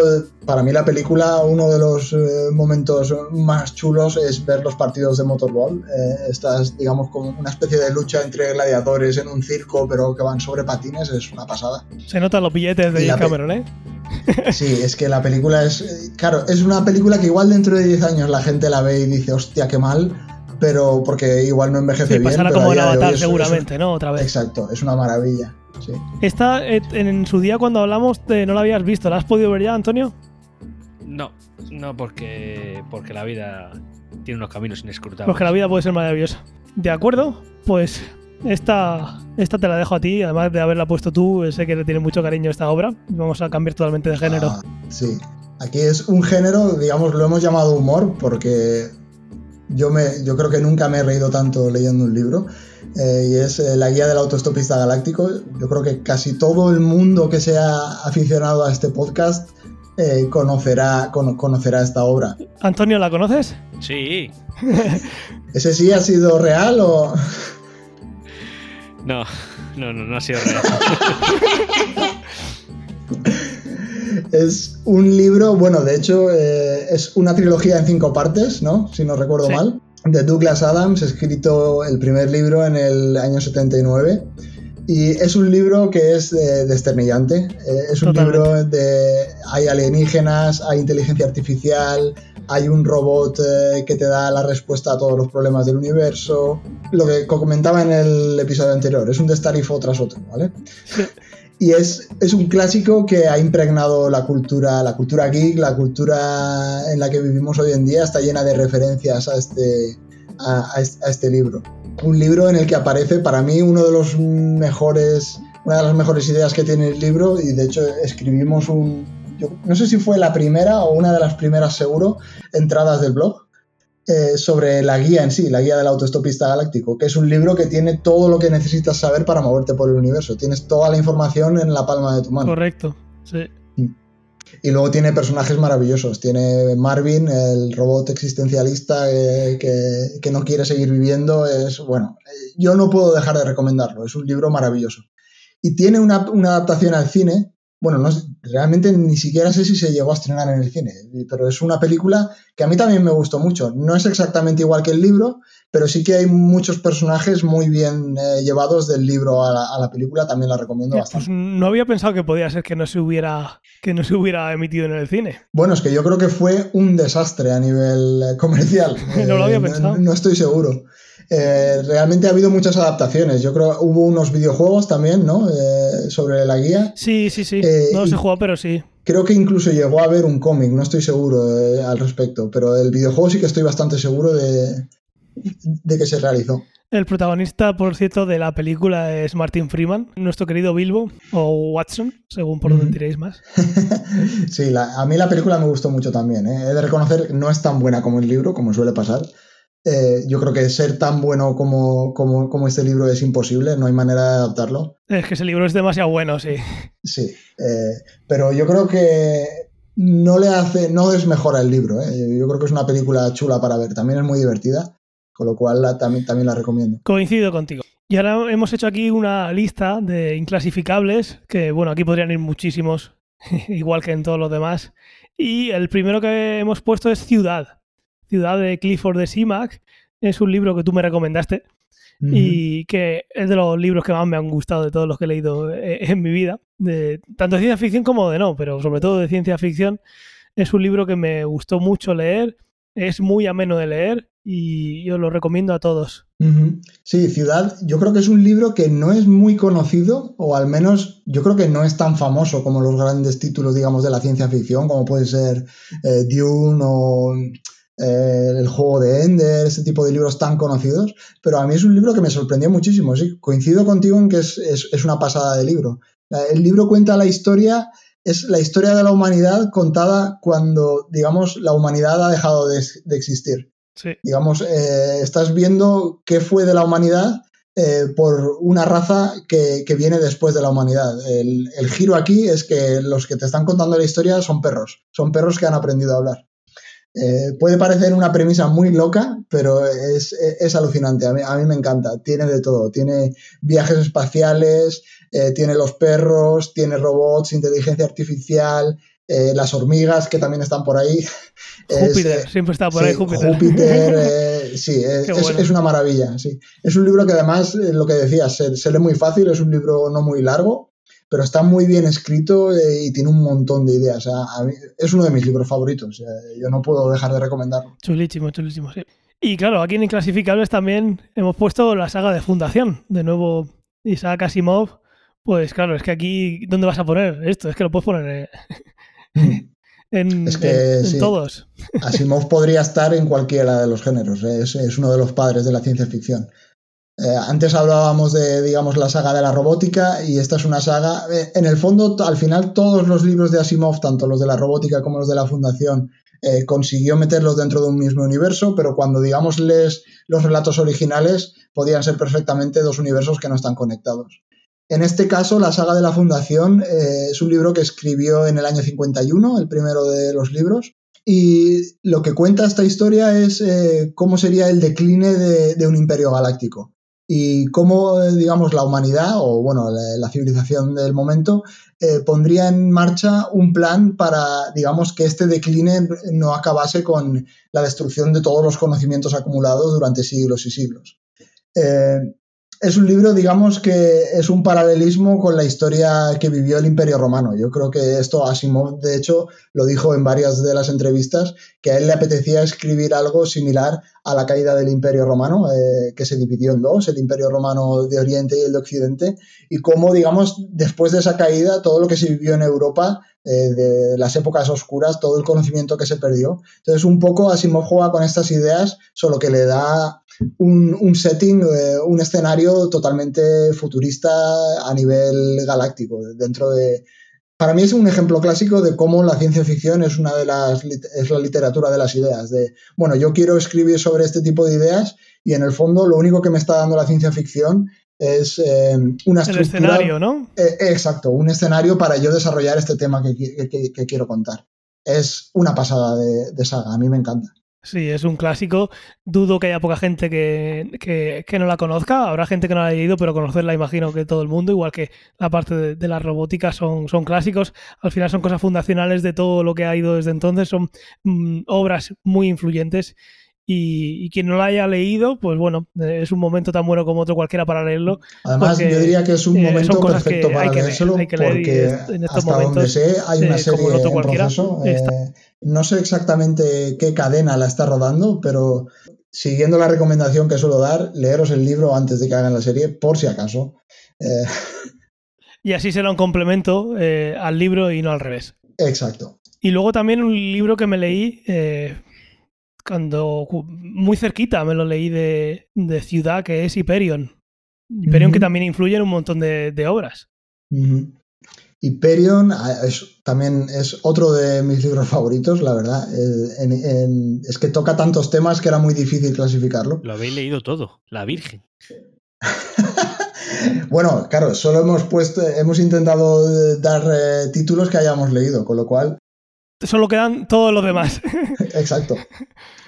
para mí la película, uno de los eh, momentos más chulos es ver los partidos de motorball. Eh, estas, digamos, como una especie de lucha entre gladiadores en un circo, pero que van sobre patines, es una pasada. Se notan los billetes de James Cameron, ¿eh? Sí, es que la película es. eh, Claro, es una película que igual dentro de 10 años la gente la ve y dice, hostia, qué mal, pero porque igual no envejece Sí, bien. pasará pero como el Avatar es- seguramente, ¿no? Otra vez. exacto, es una maravilla. Sí. Esta, eh, en su día cuando hablamos, eh, no la habías visto. ¿La has podido ver ya, Antonio? No, no, porque, porque la vida tiene unos caminos inescrutables. Porque la vida puede ser maravillosa. ¿De acuerdo? Pues esta, esta te la dejo a ti, además de haberla puesto tú, sé que le tiene mucho cariño esta obra. Vamos a cambiar totalmente de género. Ah, sí. Aquí es un género, digamos, lo hemos llamado humor porque yo, me, yo creo que nunca me he reído tanto leyendo un libro. Eh, y es eh, la guía del autostopista galáctico. Yo creo que casi todo el mundo que sea aficionado a este podcast eh, conocerá, cono- conocerá esta obra. Antonio, ¿la conoces? Sí. ¿Ese sí ha sido real o...? No, no, no, no ha sido real. Es un libro, bueno, de hecho eh, es una trilogía en cinco partes, ¿no? Si no recuerdo Sí. mal, de Douglas Adams, escrito el primer libro en el año 79. Y es un libro que es eh, desternillante. Eh, es un Totalmente. libro de... Hay alienígenas, hay inteligencia artificial, hay un robot eh, que te da la respuesta a todos los problemas del universo. Lo que comentaba en el episodio anterior, es un destarifo tras otro, ¿vale? Y es, es un clásico que ha impregnado la cultura, la cultura geek, la cultura en la que vivimos hoy en día, está llena de referencias a este, a, a este, libro. Un libro en el que aparece para mí uno de los mejores, una de las mejores ideas que tiene el libro y de hecho escribimos un, yo no sé si fue la primera o una de las primeras seguro, entradas del blog eh, sobre la guía en sí, la guía del autoestopista galáctico, que es un libro que tiene todo lo que necesitas saber para moverte por el universo. Tienes toda la información en la palma de tu mano. Correcto. Sí. Y luego tiene personajes maravillosos. Tiene Marvin, el robot existencialista eh, que, que no quiere seguir viviendo. Es bueno, eh, yo no puedo dejar de recomendarlo. Es un libro maravilloso. Y tiene una, una adaptación al cine. Bueno, no, realmente ni siquiera sé si se llegó a estrenar en el cine, pero es una película que a mí también me gustó mucho. No es exactamente igual que el libro, pero sí que hay muchos personajes muy bien eh, llevados del libro a la, a la, película. También la recomiendo Eh, bastante. Pues no había pensado que podía ser que no se hubiera que no se hubiera emitido en el cine. Bueno, es que yo creo que fue un desastre a nivel eh, comercial. no lo había Eh, pensado. No, no estoy seguro. Eh, realmente ha habido muchas adaptaciones. Yo creo que hubo unos videojuegos también, ¿no? Eh, sobre la guía. Sí, sí, sí. Eh, no se jugó, pero sí. Creo que incluso llegó a haber un cómic, no estoy seguro al respecto, pero el videojuego sí que estoy bastante seguro de, de que se realizó. El protagonista, por cierto, de la película es Martin Freeman, nuestro querido Bilbo, o Watson, según por donde tiréis más. sí, la- a mí la película me gustó mucho también. ¿eh? He de reconocer que no es tan buena como el libro, como suele pasar. Eh, yo creo que ser tan bueno como, como, como este libro es imposible, no hay manera de adaptarlo. Es que ese libro es demasiado bueno, sí. Sí, eh, pero yo creo que no le hace, no desmejora el libro. ¿eh? Yo creo que es una película chula para ver, también es muy divertida, con lo cual la- también, también la recomiendo. Coincido contigo. Y ahora hemos hecho aquí una lista de inclasificables, que bueno, aquí podrían ir muchísimos, igual que en todos los demás. Y el primero que hemos puesto es Ciudad. Ciudad de Clifford de Simac. Es un libro que tú me recomendaste y que es de los libros que más me han gustado de todos los que he leído eh, en mi vida, de, tanto de ciencia ficción como de no, pero sobre todo de ciencia ficción. Es un libro que me gustó mucho leer, es muy ameno de leer y yo lo recomiendo a todos. Sí, Ciudad, yo creo que es un libro que no es muy conocido, o al menos yo creo que no es tan famoso como los grandes títulos, digamos, de la ciencia ficción, como puede ser eh, Dune o eh, El juego de Ender, este tipo de libros tan conocidos, pero a mí es un libro que me sorprendió muchísimo, sí, coincido contigo en que es, es- es una pasada de libro. El libro cuenta la historia es la historia de la humanidad contada cuando, digamos, la humanidad ha dejado de, existir. Digamos, eh, estás viendo qué fue de la humanidad eh, por una raza que, viene después de la humanidad. El, giro aquí es que los que te están contando la historia son perros, son perros que han aprendido a hablar. Eh, puede parecer una premisa muy loca, pero es, alucinante. A mí, a mí, me encanta. Tiene de todo. Tiene viajes espaciales, eh, tiene los perros, tiene robots, inteligencia artificial, eh, las hormigas que también están por ahí. Júpiter, siempre está por ahí Júpiter. Júpiter, sí, es, una maravilla. Sí. Es un libro que además, lo que decías, se, lee muy fácil, es un libro no muy largo, pero está muy bien escrito y tiene un montón de ideas. es uno de mis libros favoritos. yo no puedo dejar de recomendarlo. Chulísimo, chulísimo, sí. Y claro, aquí en Inclasificables también hemos puesto la saga de Fundación. De nuevo, Isaac Asimov pues claro, es que aquí, ¿dónde vas a poner esto? Es que lo puedes poner en, todos. Asimov podría estar en cualquiera de los géneros, ¿eh? es, uno de los padres de la ciencia ficción. Eh, antes hablábamos de, digamos, la saga de la robótica y esta es una saga, eh, en el fondo, al final todos los libros de Asimov, tanto los de la robótica como los de la fundación, consiguió meterlos dentro de un mismo universo, pero cuando, digamos, lees los relatos originales, podían ser perfectamente dos universos que no están conectados. En este caso, la saga de la Fundación eh, es un libro que escribió en el año 51, el primero de los libros, y lo que cuenta esta historia es eh, cómo sería el decline de, un imperio galáctico y cómo, eh, digamos, la humanidad o, bueno, la, civilización del momento pondría en marcha un plan para, digamos, que este decline no acabase con la destrucción de todos los conocimientos acumulados durante siglos y siglos es un libro, digamos, que es un paralelismo con la historia que vivió el Imperio Romano. Yo creo que esto Asimov, de hecho, lo dijo en varias de las entrevistas, que a él le apetecía escribir algo similar a la caída del Imperio Romano, eh, que se dividió en dos, el Imperio Romano de Oriente y el de Occidente, y cómo, digamos, después de esa caída, todo lo que se vivió en Europa eh, de las épocas oscuras, todo el conocimiento que se perdió. Entonces, un poco Asimov juega con estas ideas, solo que le da un, setting, eh, un escenario totalmente futurista a nivel galáctico, dentro de... Para mí es un ejemplo clásico de cómo la ciencia ficción es una de las es la literatura de las ideas. De bueno, yo quiero escribir sobre este tipo de ideas y en el fondo lo único que me está dando la ciencia ficción es eh, una estructura. El escenario, ¿no? Eh, exacto, un escenario para yo desarrollar este tema que, quiero contar. Es una pasada de, saga, a mí me encanta. Sí, es un clásico. Dudo que haya poca gente que, no la conozca. Habrá gente que no la haya leído, pero conocerla imagino que todo el mundo, igual que la parte de, la robótica, son, son clásicos. Al final son cosas fundacionales de todo lo que ha ido desde entonces. Son mm, obras muy influyentes y, quien no lo haya leído, pues bueno, eh, es un momento tan bueno como otro cualquiera para leerlo. Además, yo diría que es un eh, momento perfecto para leérselo, porque en estos hasta donde sé hay una serie en proceso. Eh, no sé exactamente qué cadena la está rodando, pero siguiendo la recomendación que suelo dar, leeros el libro antes de que hagan la serie, por si acaso. Y así será un complemento al libro y no al revés. Exacto. Y luego también un libro que me leí cuando muy cerquita me lo leí de, ciudad, que es Hyperion. Hyperion que también influye en un montón de, obras. Hyperion ah, también es otro de mis libros favoritos, la verdad. Es que toca tantos temas que era muy difícil clasificarlo. Lo habéis leído todo, la Virgen. bueno, claro, solo hemos puesto, hemos intentado eh, dar eh, títulos que hayamos leído, con lo cual solo quedan todos los demás. Exacto.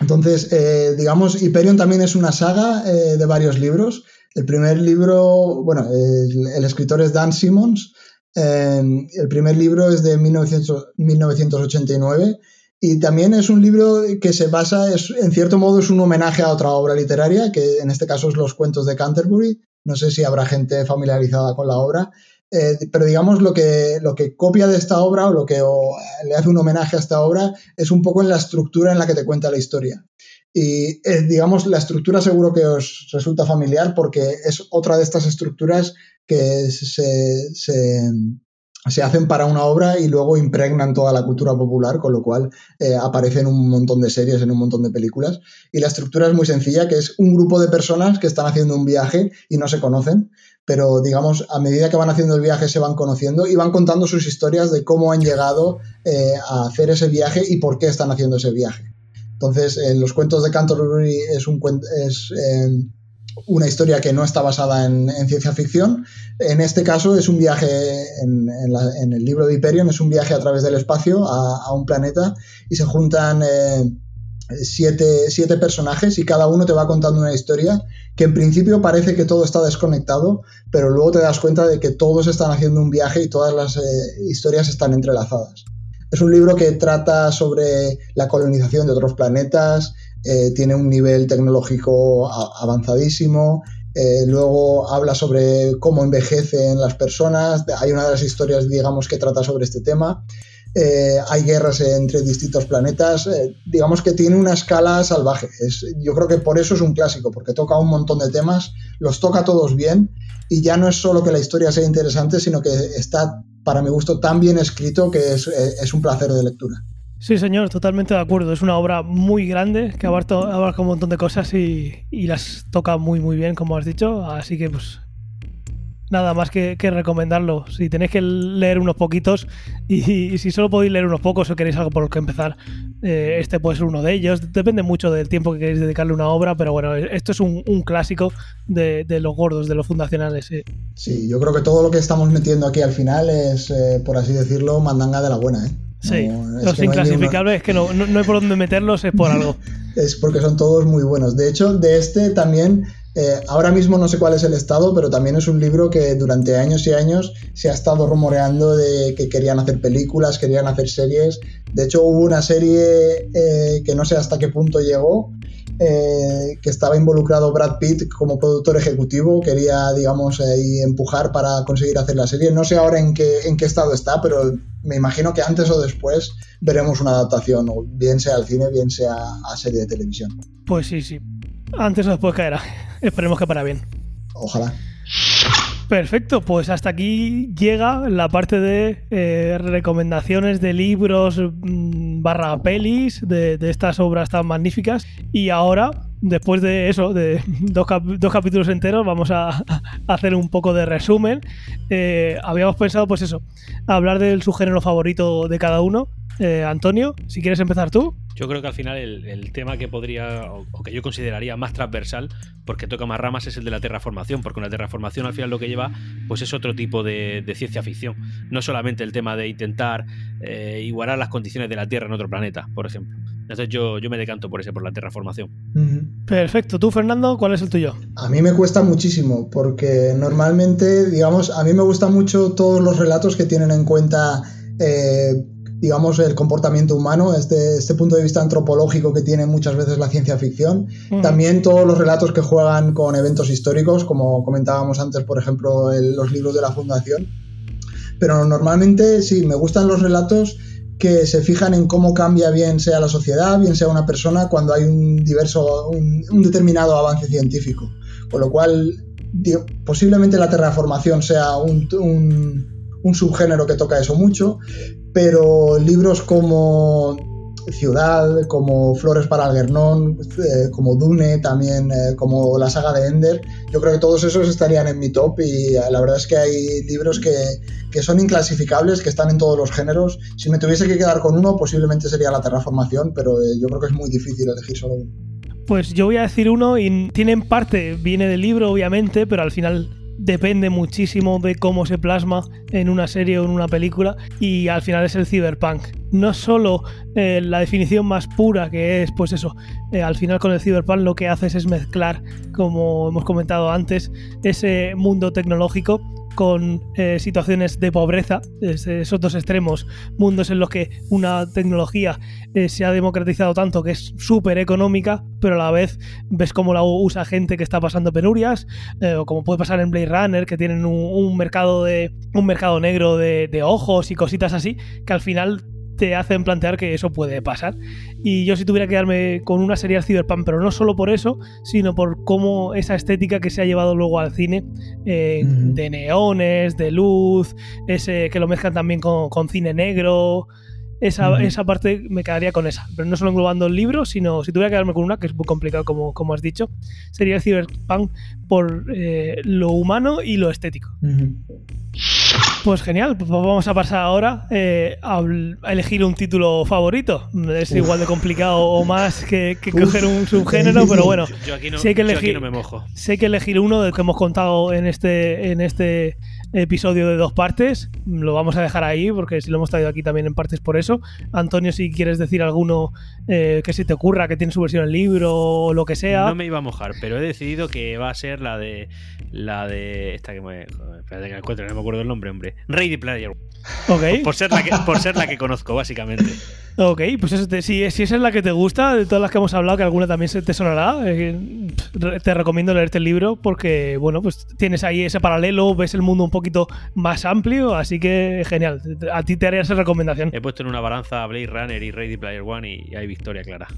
Entonces, eh, digamos, Hyperion también es una saga eh, de varios libros. El primer libro, bueno, el, escritor es Dan Simmons. Eh, el primer libro es de 1989 y también es un libro que se basa, es, en cierto modo, es un homenaje a otra obra literaria, que en este caso es Los cuentos de Canterbury. No sé si habrá gente familiarizada con la obra. Eh, pero digamos lo que, lo que copia de esta obra o lo que le hace un homenaje a esta obra es un poco en la estructura en la que te cuenta la historia. Y eh, digamos, la estructura seguro que os resulta familiar porque es otra de estas estructuras que se, se, hacen para una obra y luego impregnan toda la cultura popular, con lo cual eh, aparece en un montón de series, en un montón de películas. Y la estructura es muy sencilla, que es un grupo de personas que están haciendo un viaje y no se conocen pero digamos, a medida que van haciendo el viaje se van conociendo y van contando sus historias de cómo han llegado eh, a hacer ese viaje y por qué están haciendo ese viaje. Entonces, en los cuentos de Canterbury es, un, es eh, una historia que no está basada en, ciencia ficción. En este caso es un viaje, en, el libro de Hyperion, es un viaje a través del espacio a, un planeta y se juntan... Siete, siete, personajes y cada uno te va contando una historia que en principio parece que todo está desconectado, pero luego te das cuenta de que todos están haciendo un viaje y todas las eh, historias están entrelazadas. Es un libro que trata sobre la colonización de otros planetas, eh, tiene un nivel tecnológico avanzadísimo, eh, luego habla sobre cómo envejecen las personas, hay una de las historias, digamos, que trata sobre este tema. Eh, hay guerras entre distintos planetas, eh, digamos que tiene una escala salvaje. yo creo que por eso es un clásico, porque toca un montón de temas, los toca todos bien y ya no es solo que la historia sea interesante, sino que está, para mi gusto, tan bien escrito que es, eh, un placer de lectura. Sí, señor, totalmente de acuerdo. Es una obra muy grande que abarca, un montón de cosas y, las toca muy, muy bien, como has dicho. Así que, pues, nada más que, recomendarlo. Si tenéis que leer unos poquitos y, si solo podéis leer unos pocos o queréis algo por lo que empezar, eh, este puede ser uno de ellos. Depende mucho del tiempo que queréis dedicarle a una obra, pero bueno, esto es un, clásico de, los gordos, de los fundacionales. Sí. yo creo que todo lo que estamos metiendo aquí al final es, eh, por así decirlo, mandanga de la buena. ¿eh? Sí, los inclasificables es que no, no, hay por dónde meterlos, es por algo. es porque son todos muy buenos. De hecho, de este también eh, ahora mismo no sé cuál es el estado, pero también es un libro que durante años y años se ha estado rumoreando de que querían hacer películas, querían hacer series. De hecho, hubo una serie eh, que no sé hasta qué punto llegó, eh, que estaba involucrado Brad Pitt como productor ejecutivo, quería, digamos, empujar para conseguir hacer la serie. No sé ahora en qué, en qué estado está, pero me imagino que antes o después veremos una adaptación, bien sea al cine, bien sea a serie de televisión. Pues sí, sí. Antes o después caerá. Esperemos que para bien. Ojalá. Perfecto, pues hasta aquí llega la parte de eh, recomendaciones de libros mm, barra pelis de, estas obras tan magníficas. Y ahora, después de eso, de dos, capítulos enteros, vamos a, hacer un poco de resumen. Eh, habíamos pensado, pues eso, hablar del su género favorito de cada uno. Eh, Antonio, si quieres empezar tú. Yo creo que al final el, tema que podría, o, que yo consideraría más transversal, porque toca más ramas, es el de la terraformación, porque una terraformación al final lo que lleva, pues es otro tipo de, ciencia ficción. No solamente el tema de intentar eh, igualar las condiciones de la Tierra en otro planeta, por ejemplo. Entonces yo, yo me decanto por ese, por la terraformación. Perfecto. ¿Tú, Fernando, cuál es el tuyo? A mí me cuesta muchísimo, porque normalmente, digamos, a mí me gustan mucho todos los relatos que tienen en cuenta... Eh, digamos, el comportamiento humano, este, este punto de vista antropológico que tiene muchas veces la ciencia ficción. Mm. También todos los relatos que juegan con eventos históricos, como comentábamos antes, por ejemplo, los libros de la Fundación. Pero normalmente sí, me gustan los relatos que se fijan en cómo cambia bien sea la sociedad, bien sea una persona, cuando hay un diverso, un, determinado avance científico. Con lo cual, posiblemente la terraformación sea un, un subgénero que toca eso mucho, pero libros como Ciudad, como Flores para Algernon, eh, como Dune, también eh, como la saga de Ender, yo creo que todos esos estarían en mi top y eh, la verdad es que hay libros que, que, son inclasificables, que están en todos los géneros. Si me tuviese que quedar con uno, posiblemente sería la Terraformación, pero yo creo que es muy difícil elegir solo uno. Pues yo voy a decir uno y tiene en parte, viene del libro obviamente, pero al final depende muchísimo de cómo se plasma en una serie o en una película y al final es el cyberpunk. No solo eh, la definición más pura que es, pues eso, eh, al final con el cyberpunk lo que haces es mezclar, como hemos comentado antes, ese mundo tecnológico con eh, situaciones de pobreza, esos dos extremos, mundos en los que una tecnología eh, se ha democratizado tanto que es súper económica, pero a la vez ves cómo la usa gente que está pasando penurias, eh, o como puede pasar en Blade Runner, que tienen un, mercado de un mercado negro de, de ojos y cositas así, que al final te hacen plantear que eso puede pasar. Y yo si tuviera que quedarme con una serie Cyberpunk, pero no solo por eso, sino por cómo esa estética que se ha llevado luego al cine, eh, de neones, de luz, ese que lo mezclan también con, cine negro. esa, esa parte me quedaría con esa. Pero no solo englobando el libro, sino si tuviera que quedarme con una, que es muy complicado, como, como has dicho, sería el Cyberpunk por eh, lo humano y lo estético. Pues genial, pues vamos a pasar ahora eh, a, a elegir un título favorito. Es Uf. igual de complicado o más que, que coger un subgénero, pero bueno, Yo aquí no, hay que yo aquí elegir- no me mojo. sé que elegir uno del que hemos contado en este, en este episodio de dos partes. Lo vamos a dejar ahí porque si lo hemos traído aquí también en partes por eso. Antonio, si quieres decir alguno eh, que se te ocurra, que tiene su versión en libro o lo que sea. No me iba a mojar, pero he decidido que va a ser la de. La de. Esta que me. espérate que la encuentro, no me acuerdo el nombre, hombre. Ready Player. Ok, Por ser la que, por ser la que conozco, básicamente. ok, pues eso te- si, si esa es la que te gusta, de todas las que hemos hablado, que alguna también se te sonará, eh, te recomiendo leerte el libro porque, bueno, pues tienes ahí ese paralelo, ves el mundo un más amplio, así que genial. A ti te haría esa recomendación. He puesto en una balanza Blade Runner y Ready Player One y hay victoria clara.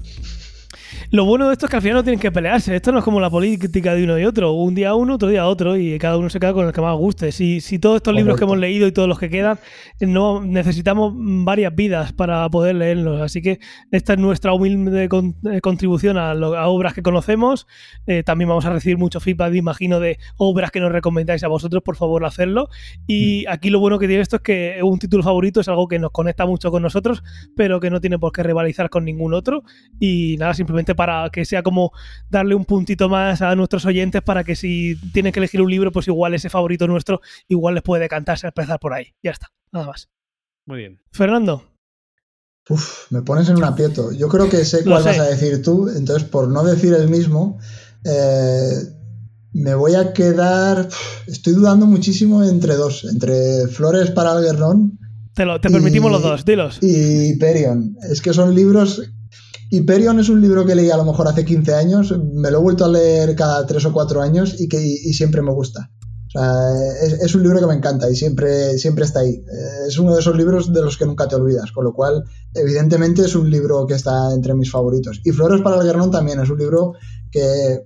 Lo bueno de esto es que al final no tienen que pelearse. Esto no es como la política de uno y otro. Un día uno, otro día otro, y cada uno se queda con el que más guste. Si, si todos estos libros que hemos leído y todos los que quedan, no necesitamos varias vidas para poder leerlos. Así que esta es nuestra humilde con- eh, contribución a, lo- a obras que conocemos. Eh, también vamos a recibir mucho feedback, imagino, de obras que nos recomendáis a vosotros. Por favor, hacerlo. Y aquí lo bueno que tiene esto es que un título favorito es algo que nos conecta mucho con nosotros, pero que no tiene por qué rivalizar con ningún otro. Y nada, simplemente para que sea como darle un puntito más a nuestros oyentes para que si tienen que elegir un libro, pues igual ese favorito nuestro, igual les puede decantarse a empezar por ahí. Ya está, nada más. Muy bien. Fernando, Uf, me pones en un aprieto. Yo creo que sé cuál sé. vas a decir tú, entonces por no decir el mismo, eh, me voy a quedar. Estoy dudando muchísimo entre dos, entre Flores para Algernon te, lo, te Y- permitimos los dos, dilos. y Hyperion. Es que son libros. Hyperion es un libro que leí a lo mejor hace 15 años, me lo he vuelto a leer cada 3 o 4 años y que siempre me gusta. O sea, es, es un libro que me encanta y siempre, siempre está ahí. Eh, Es uno de esos libros de los que nunca te olvidas, con lo cual, evidentemente, es un libro que está entre mis favoritos. Y Flores para el Guernón también es un libro que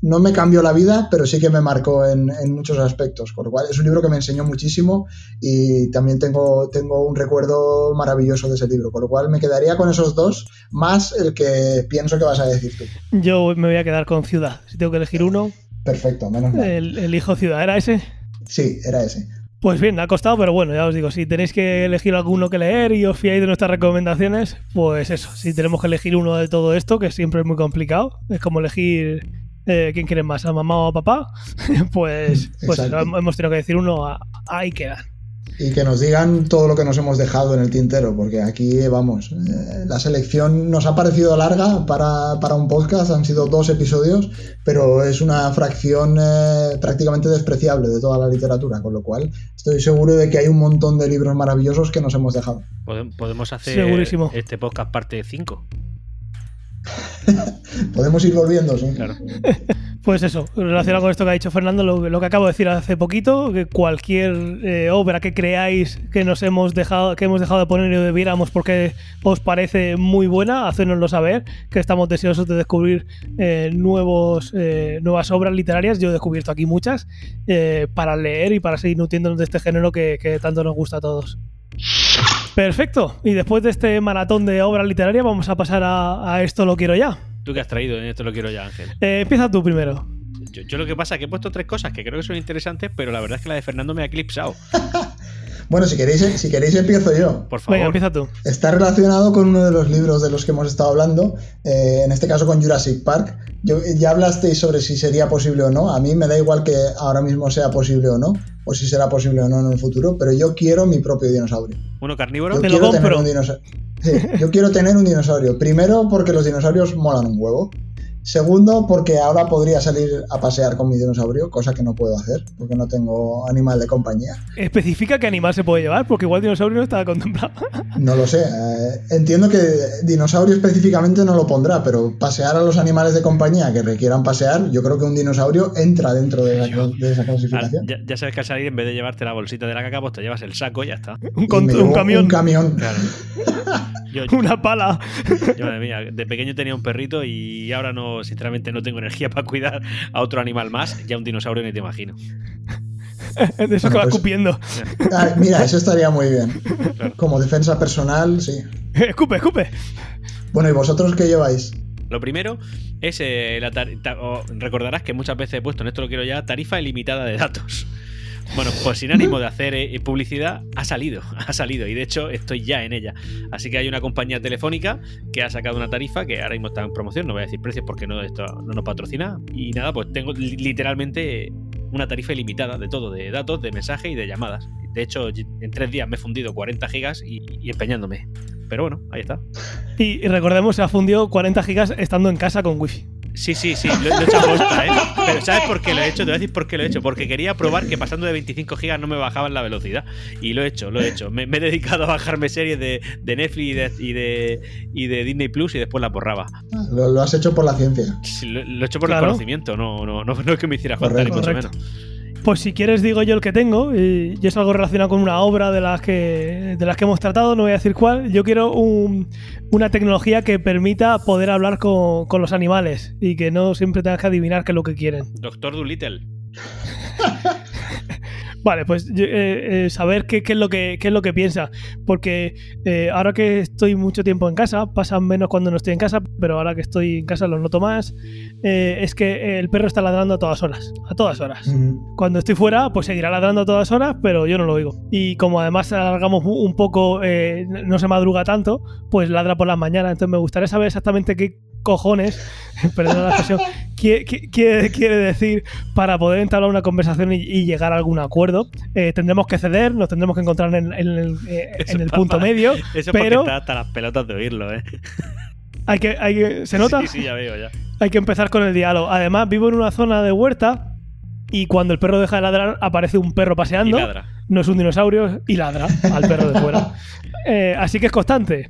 no me cambió la vida, pero sí que me marcó en, en muchos aspectos, con lo cual es un libro que me enseñó muchísimo y también tengo, tengo un recuerdo maravilloso de ese libro, con lo cual me quedaría con esos dos, más el que pienso que vas a decir tú. Yo me voy a quedar con Ciudad. Si tengo que elegir uno, Perfecto, menos mal. el, elijo Ciudad. ¿Era ese? Sí, era ese. Pues bien, ha costado, pero bueno, ya os digo, si tenéis que elegir alguno que leer y os fiáis de nuestras recomendaciones, pues eso, si tenemos que elegir uno de todo esto, que siempre es muy complicado, es como elegir eh, quién quiere más, a mamá o a papá, pues, pues eso, hemos tenido que decir uno, a- ahí quedan. Y que nos digan todo lo que nos hemos dejado en el tintero, porque aquí, vamos, eh, la selección nos ha parecido larga para, para un podcast, han sido dos episodios, pero es una fracción eh, prácticamente despreciable de toda la literatura, con lo cual estoy seguro de que hay un montón de libros maravillosos que nos hemos dejado. Podem- Podemos hacer Segurísimo. este podcast parte 5. Podemos ir volviendo, ¿sí? Claro. Pues eso, relacionado con esto que ha dicho Fernando, lo, lo que acabo de decir hace poquito, que cualquier eh, obra que creáis que nos hemos dejado, que hemos dejado de poner y debiéramos porque os parece muy buena, hacérnoslo saber, que estamos deseosos de descubrir eh, nuevos, eh, nuevas obras literarias. Yo he descubierto aquí muchas eh, para leer y para seguir nutriéndonos de este género que, que tanto nos gusta a todos. Perfecto. Y después de este maratón de obras literarias, vamos a pasar a, a esto lo quiero ya. ¿Tú qué has traído? En esto lo quiero ya, Ángel. Eh, empieza tú primero. Yo, yo lo que pasa es que he puesto tres cosas que creo que son interesantes, pero la verdad es que la de Fernando me ha eclipsado. Bueno, si queréis, si queréis empiezo yo. Por favor. Venga, empieza tú. Está relacionado con uno de los libros de los que hemos estado hablando, eh, en este caso con Jurassic Park. Yo- ya hablasteis sobre si sería posible o no. A mí me da igual que ahora mismo sea posible o no, o si será posible o no en el futuro, pero yo quiero mi propio dinosaurio. Uno carnívoro. Yo Te lo quiero tener compro. un dinosaurio. Sí, yo quiero tener un dinosaurio. Primero, porque los dinosaurios molan un huevo. Segundo, porque ahora podría salir a pasear con mi dinosaurio, cosa que no puedo hacer, porque no tengo animal de compañía. Especifica qué animal se puede llevar, porque igual dinosaurio no estaba contemplado. No lo sé. eh, entiendo que dinosaurio específicamente no lo pondrá, pero pasear a los animales de compañía que requieran pasear, yo creo que un dinosaurio entra dentro de, la- de esa clasificación. ya, ya sabes que al salir, en vez de llevarte la bolsita de la caca, pues te llevas el saco y ya está. Un, camión, Un camión. Claro. Yo, una pala. yo, madre mía, de pequeño tenía un perrito y ahora no, sinceramente, no tengo energía para cuidar a otro animal más. Ya un dinosaurio ni te imagino. de eso que Bueno, va pues- escupiendo. Ah, mira, eso estaría muy bien. Claro. Como defensa personal, sí. escupe, escupe. Bueno, ¿y vosotros qué lleváis? Lo primero es eh, la tar- ta- o recordarás que muchas veces he puesto en esto lo quiero ya tarifa ilimitada de datos. Bueno, pues sin ánimo de hacer eh, publicidad, ha salido, ha salido y de hecho estoy ya en ella. Así que hay una compañía telefónica que ha sacado una tarifa que ahora mismo está en promoción, no voy a decir precios porque no, esto no nos patrocina. Y nada, pues tengo li- literalmente una tarifa ilimitada de todo, de datos, de mensaje y de llamadas. De hecho, en tres días me he fundido 40 gigas y, y empeñándome. Pero bueno, ahí está. Y, y recordemos, se ha fundido 40 gigas estando en casa con wifi. Sí, sí, sí, lo, lo he hecho a posta, ¿eh? Pero ¿sabes por qué lo he hecho? Te voy a decir por qué lo he hecho. Porque quería probar que pasando de 25 gigas no me bajaban la velocidad. Y lo he hecho, lo he hecho. Me, me he dedicado a bajarme series de, de Netflix y de, y, de, y de Disney Plus y después la borraba. Lo, lo has hecho por la ciencia. Sí, Lo, lo he hecho por Claro. el conocimiento, no, no, no, no es que me hiciera falta ni mucho Correcto. menos. Pues si quieres digo yo el que tengo, y, y es algo relacionado con una obra de las que de las que hemos tratado, no voy a decir cuál. Yo quiero un- una tecnología que permita poder hablar con, con los animales y que no siempre tengas que adivinar qué es lo que quieren. Doctor Dolittle. Vale, pues eh, eh, saber qué, qué es lo que, qué es lo que piensa. Porque eh, ahora que estoy mucho tiempo en casa, pasan menos cuando no estoy en casa, pero ahora que estoy en casa lo noto más. eh, es que el perro está ladrando a todas horas. A todas horas. Cuando estoy fuera, pues seguirá ladrando a todas horas, pero yo no lo oigo. Y como además alargamos un poco, eh, no se madruga tanto, pues ladra por las mañanas. Entonces me gustaría saber exactamente qué cojones, perdón la expresión, qué quiere decir para poder entablar una conversación y, y llegar a algún acuerdo. Eh, tendremos que ceder, nos tendremos que encontrar en, en el, eh, en el punto medio. Eso Pero- está hasta las pelotas de oírlo, ¿eh? Hay que, hay que- ¿Se nota? Sí, sí, ya veo, ya. Hay que empezar con el diálogo. Además, vivo en una zona de huerta y cuando el perro deja de ladrar, aparece un perro Y paseando. ladra. no es un dinosaurio y ladra al perro de fuera. Eh, así que es constante.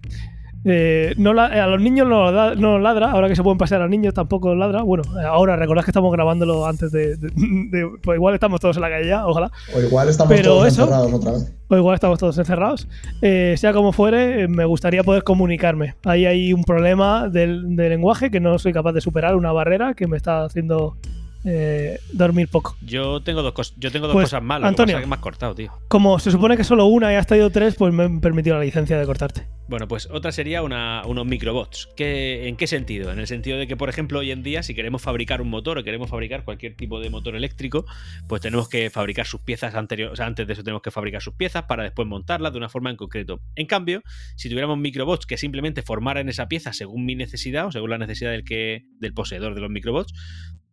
Eh, no la- a los niños no, ladra, ahora que se pueden pasear a los niños tampoco ladra. Bueno, eh, ahora recordad que estamos grabándolo antes de, de- de- Pues igual estamos todos en la calle ya, ojalá. O igual estamos Pero todos eso- encerrados otra vez. O igual estamos todos encerrados. Eh, sea como fuere, eh, me gustaría poder comunicarme. Ahí hay un problema del, de lenguaje que no soy capaz de superar, una barrera que me está haciendo eh, dormir poco. Yo tengo dos, cos- yo tengo dos Pues, cosas malas. Que Antonio. pasa que me has cortado, tío. Como se supone que solo una y has traído tres, pues me han permitido la licencia de cortarte. Bueno, pues otra sería una- unos microbots. ¿Qué, ¿En qué sentido? En el sentido de que, por ejemplo, hoy en día, si queremos fabricar un motor o queremos fabricar cualquier tipo de motor eléctrico, pues tenemos que fabricar sus piezas anteriores. O sea, antes de eso tenemos que fabricar sus piezas para después montarlas de una forma en concreto. En cambio, si tuviéramos microbots que simplemente formaran esa pieza según mi necesidad o según la necesidad del, que, del poseedor de los microbots,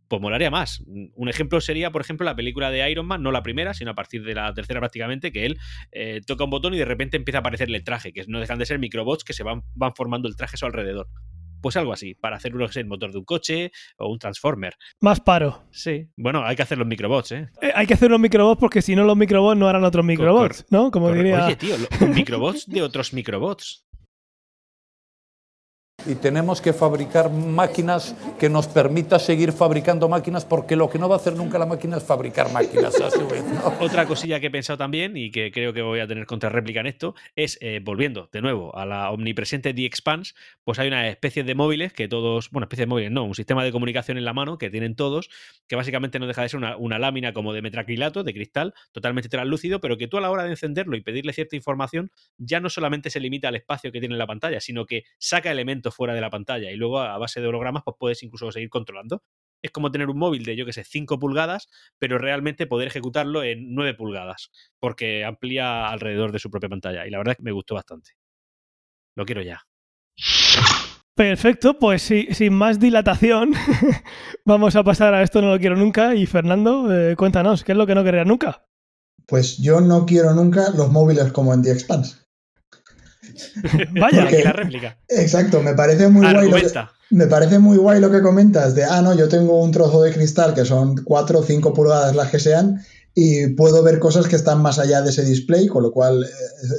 pues molaría más. Un ejemplo sería, por ejemplo, la película de Iron Man, no la primera, sino a partir de la tercera prácticamente, que él eh, toca un botón y de repente empieza a aparecerle el traje, que no dejan de ser microbots que se van, van formando el traje a su alrededor. Pues algo así, para hacer uno que el motor de un coche o un transformer. Más paro. Sí, bueno, hay que hacer los microbots, ¿eh? Eh, hay que hacer unos microbots porque si no los microbots no harán otros microbots, ¿no? Como diría... Oye, tío, microbots de otros microbots. Y tenemos que fabricar máquinas que nos permita seguir fabricando máquinas porque lo que no va a hacer nunca la máquina es fabricar máquinas. Otra cosilla que he pensado también y que creo que voy a tener contrarréplica en esto es, eh, volviendo de nuevo a la omnipresente The Expanse, pues hay una especie de móviles que todos, bueno, especie de móviles, no, un sistema de comunicación en la mano que tienen todos, que básicamente no deja de ser una, una lámina como de metraquilato, de cristal, totalmente translúcido, pero que tú a la hora de encenderlo y pedirle cierta información, ya no solamente se limita al espacio que tiene en la pantalla, sino que saca elementos fuera de la pantalla y luego a base de hologramas pues puedes incluso seguir controlando. Es como tener un móvil de, yo que sé, 5 pulgadas, pero realmente poder ejecutarlo en 9 pulgadas, porque amplía alrededor de su propia pantalla. Y la verdad es que me gustó bastante. Lo quiero ya. Perfecto, pues sí, sin más dilatación, vamos a pasar a esto no lo quiero nunca. Y Fernando, eh, cuéntanos, ¿qué es lo que no querrías nunca? Pues yo no quiero nunca los móviles como en The Expanse. Vaya, Aquí la réplica. Exacto, me parece muy guay lo que, me parece muy guay lo que comentas de, ah, no, yo tengo un trozo de cristal que son 4 o 5 pulgadas las que sean y puedo ver cosas que están más allá de ese display, con lo cual eh,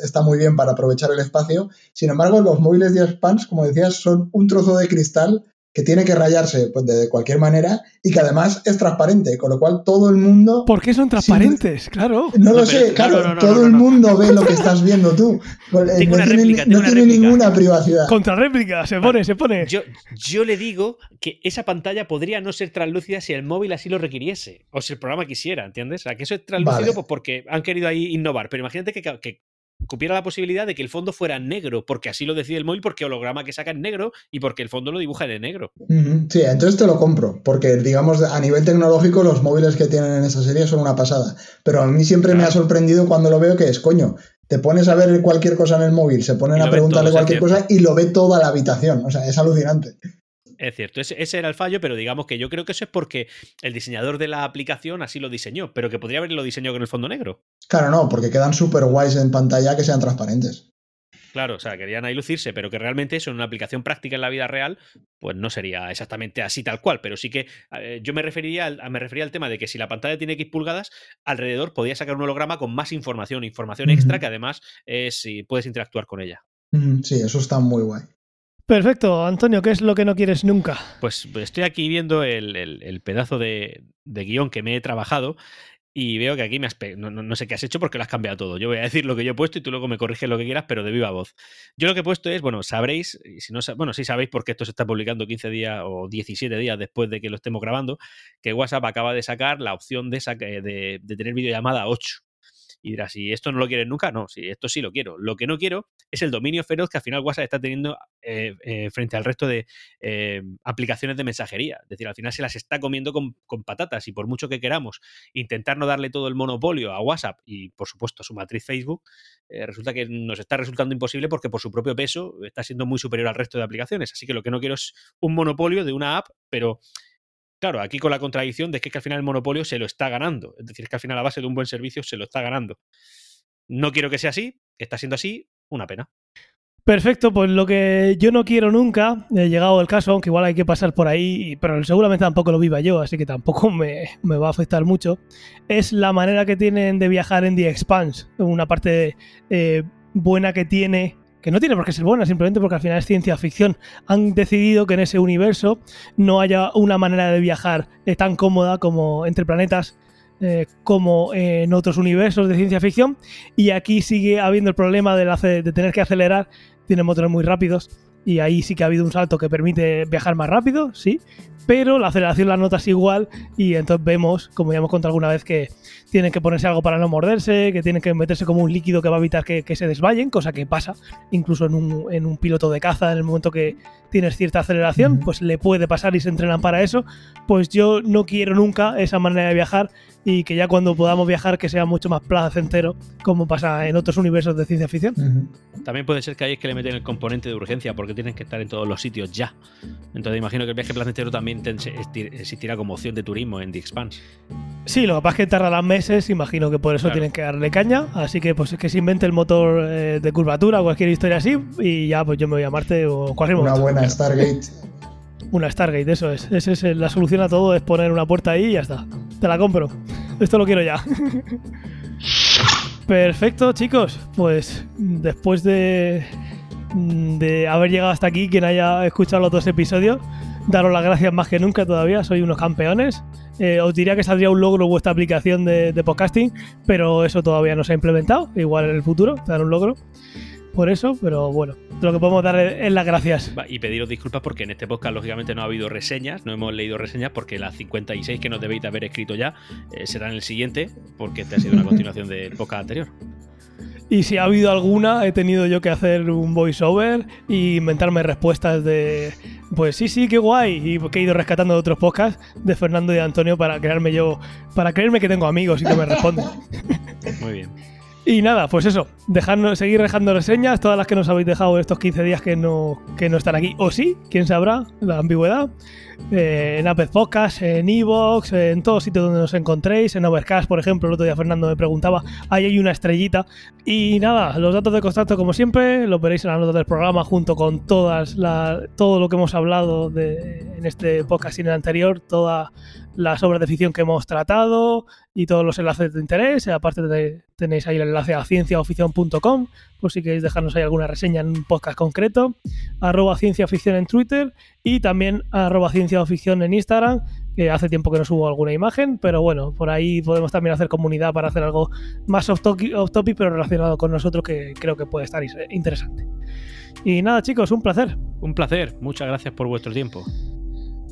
está muy bien para aprovechar el espacio. Sin embargo, los móviles de Expanse, como decías, son un trozo de cristal que tiene que rayarse pues, de cualquier manera y que además es transparente, con lo cual todo el mundo... ¿Por qué son transparentes? claro. No lo sé, claro, todo el mundo ve lo que estás viendo tú. No tiene, no tiene ninguna privacidad. Contra réplica, se pone, se pone. Yo, yo le digo que esa pantalla podría no ser translúcida si el móvil así lo requiriese o si el programa quisiera, ¿entiendes? O sea, que eso es translúcido pues porque han querido ahí innovar, pero imagínate que, que cupiera la posibilidad de que el fondo fuera negro, porque así lo decide el móvil, porque el holograma que saca es negro y porque el fondo lo dibuja de negro. Sí, entonces te lo compro, porque digamos a nivel tecnológico los móviles que tienen en esa serie son una pasada, pero a mí siempre me ha sorprendido cuando lo veo que es, coño, te pones a ver cualquier cosa en el móvil, se ponen a preguntarle cualquier cosa y lo ve toda la habitación, o sea, es alucinante. Es cierto, ese, ese, era el fallo, pero digamos que yo creo que eso es porque el diseñador de la aplicación así lo diseñó, pero que podría haberlo diseñado con el fondo negro. Claro, no, porque quedan súper guays en pantalla que sean transparentes. Claro, o sea, querían ahí lucirse, pero que realmente eso en una aplicación práctica en la vida real, pues no sería exactamente así tal cual. Pero sí que eh, yo me refería, al, me refería al tema de que si la pantalla tiene X pulgadas, alrededor podía sacar un holograma con más información, información extra que además es, puedes interactuar con ella. Sí, eso está muy guay. Perfecto, Antonio, ¿qué es lo que no quieres nunca? Pues estoy aquí viendo el, pedazo de, guion que me he trabajado y veo que aquí me has no, no, sé qué has hecho porque lo has cambiado todo. Yo voy a decir lo que yo he puesto y tú luego me corriges lo que quieras, pero de viva voz. Yo lo que he puesto es, bueno, sabréis, si no, bueno, sí sabéis porque esto se está publicando 15 días o 17 días después de que lo estemos grabando, que WhatsApp acaba de sacar la opción de, de, de tener videollamada 8. Y dirás, si esto no lo quieres nunca, no, si esto sí lo quiero. Lo que no quiero es el dominio feroz que al final WhatsApp está teniendo eh, eh, frente al resto de eh, aplicaciones de mensajería. Es decir, al final se las está comiendo con, patatas y por mucho que queramos intentar no darle todo el monopolio a WhatsApp y por supuesto a su matriz Facebook, resulta que nos está resultando imposible porque por su propio peso está siendo muy superior al resto de aplicaciones. Así que lo que no quiero es un monopolio de una app, pero Claro, aquí con la contradicción de que, al final el monopolio se lo está ganando. Es decir, que al final la base de un buen servicio se lo está ganando. No quiero que sea así, está siendo así, una pena. Perfecto, pues lo que yo no quiero nunca, he llegado el caso, aunque igual hay que pasar por ahí, pero seguramente tampoco lo viva yo, así que tampoco me, va a afectar mucho, es la manera que tienen de viajar en The Expanse, una parte eh, buena que tiene que no tiene por qué ser buena, simplemente porque al final es ciencia ficción. Han decidido que en ese universo no haya una manera de viajar eh, tan cómoda como entre planetas eh, como en otros universos de ciencia ficción. Y aquí sigue habiendo el problema de, de tener que acelerar. Tiene motores muy rápidos y ahí sí que ha habido un salto que permite viajar más rápido, sí, pero la aceleración la notas igual y entonces vemos, como ya hemos contado alguna vez, que tienen que ponerse algo para no morderse, que tienen que meterse como un líquido que va a evitar que, se desvayen, cosa que pasa incluso en un, en un, piloto de caza, en el momento que tienes cierta aceleración, pues le puede pasar y se entrenan para eso. Pues yo no quiero nunca esa manera de viajar y que ya cuando podamos viajar que sea mucho más placentero, como pasa en otros universos de ciencia ficción. También puede ser que hay que le meten el componente de urgencia porque tienen que estar en todos los sitios ya. Entonces imagino que el viaje placentero también existirá como opción de turismo en The Expanse. Sí, lo que pasa es que tardarán meses, imagino que por eso tienen que darle caña, así que pues es que se invente el motor eh, de curvatura o cualquier historia así y ya pues yo me voy a Marte o cualquier Una buena Stargate. Una Stargate, eso es. Esa es la solución a todo, es poner una puerta ahí y ya está. Te la compro. Esto lo quiero ya. Perfecto, chicos. Pues después de, de haber llegado hasta aquí, quien haya escuchado los dos episodios, daros las gracias más que nunca todavía, sois unos campeones. Eh, os diría que saldría un logro vuestra aplicación de, podcasting, pero eso todavía no se ha implementado. Igual en el futuro te dan un logro por eso, pero bueno, lo que podemos dar es las gracias. Y pediros disculpas porque en este podcast, lógicamente, no ha habido reseñas, no hemos leído reseñas, porque las 56 que nos debéis de haber escrito ya eh, serán el siguiente, porque este ha sido una continuación del podcast anterior. Y si ha habido alguna, he tenido yo que hacer un voiceover y inventarme respuestas de, pues sí, sí, qué guay. Y que he ido rescatando de otros podcasts de Fernando y de Antonio para crearme yo, para creerme que tengo amigos y que me responden. Muy bien. Y nada, pues eso, dejarnos, seguir dejando reseñas, todas las que nos habéis dejado estos 15 días que no, que no están aquí. O sí, quién sabrá, la ambigüedad. Eh, en Apple Podcast, en Evox, en todos sitios donde nos encontréis, en Overcast, por ejemplo, el otro día Fernando me preguntaba, ahí hay una estrellita. Y nada, los datos de contacto como siempre, los veréis en la nota del programa junto con todas la, todo lo que hemos hablado de, en este podcast y en el anterior, toda las obras de ficción que hemos tratado y todos los enlaces de interés. Aparte de, tenéis ahí el enlace a cienciaoficción.com por si queréis dejarnos ahí alguna reseña en un podcast concreto. Arroba cienciaficción en Twitter y también arroba cienciaoficción en Instagram, que hace tiempo que no subo alguna imagen, pero bueno, por ahí podemos también hacer comunidad para hacer algo más off topic, pero relacionado con nosotros que creo que puede estar interesante. Y nada, chicos, un placer. Un placer. Muchas gracias por vuestro tiempo.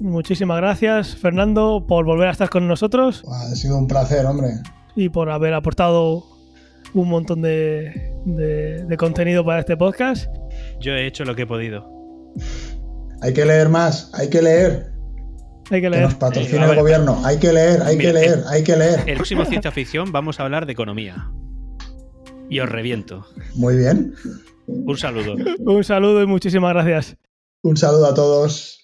Muchísimas gracias, Fernando, por volver a estar con nosotros. Ha sido un placer, hombre. Y por haber aportado un montón de, de, contenido para este podcast. Yo he hecho lo que he podido. Hay que leer más, hay que leer. Hay que leer. nos patrocina el gobierno. Hay que leer, hay que leer, hay que leer. El próximo Ciencia Ficción vamos a hablar de economía. Y os reviento. Muy bien. Un saludo. Un saludo y muchísimas gracias. Un saludo a todos.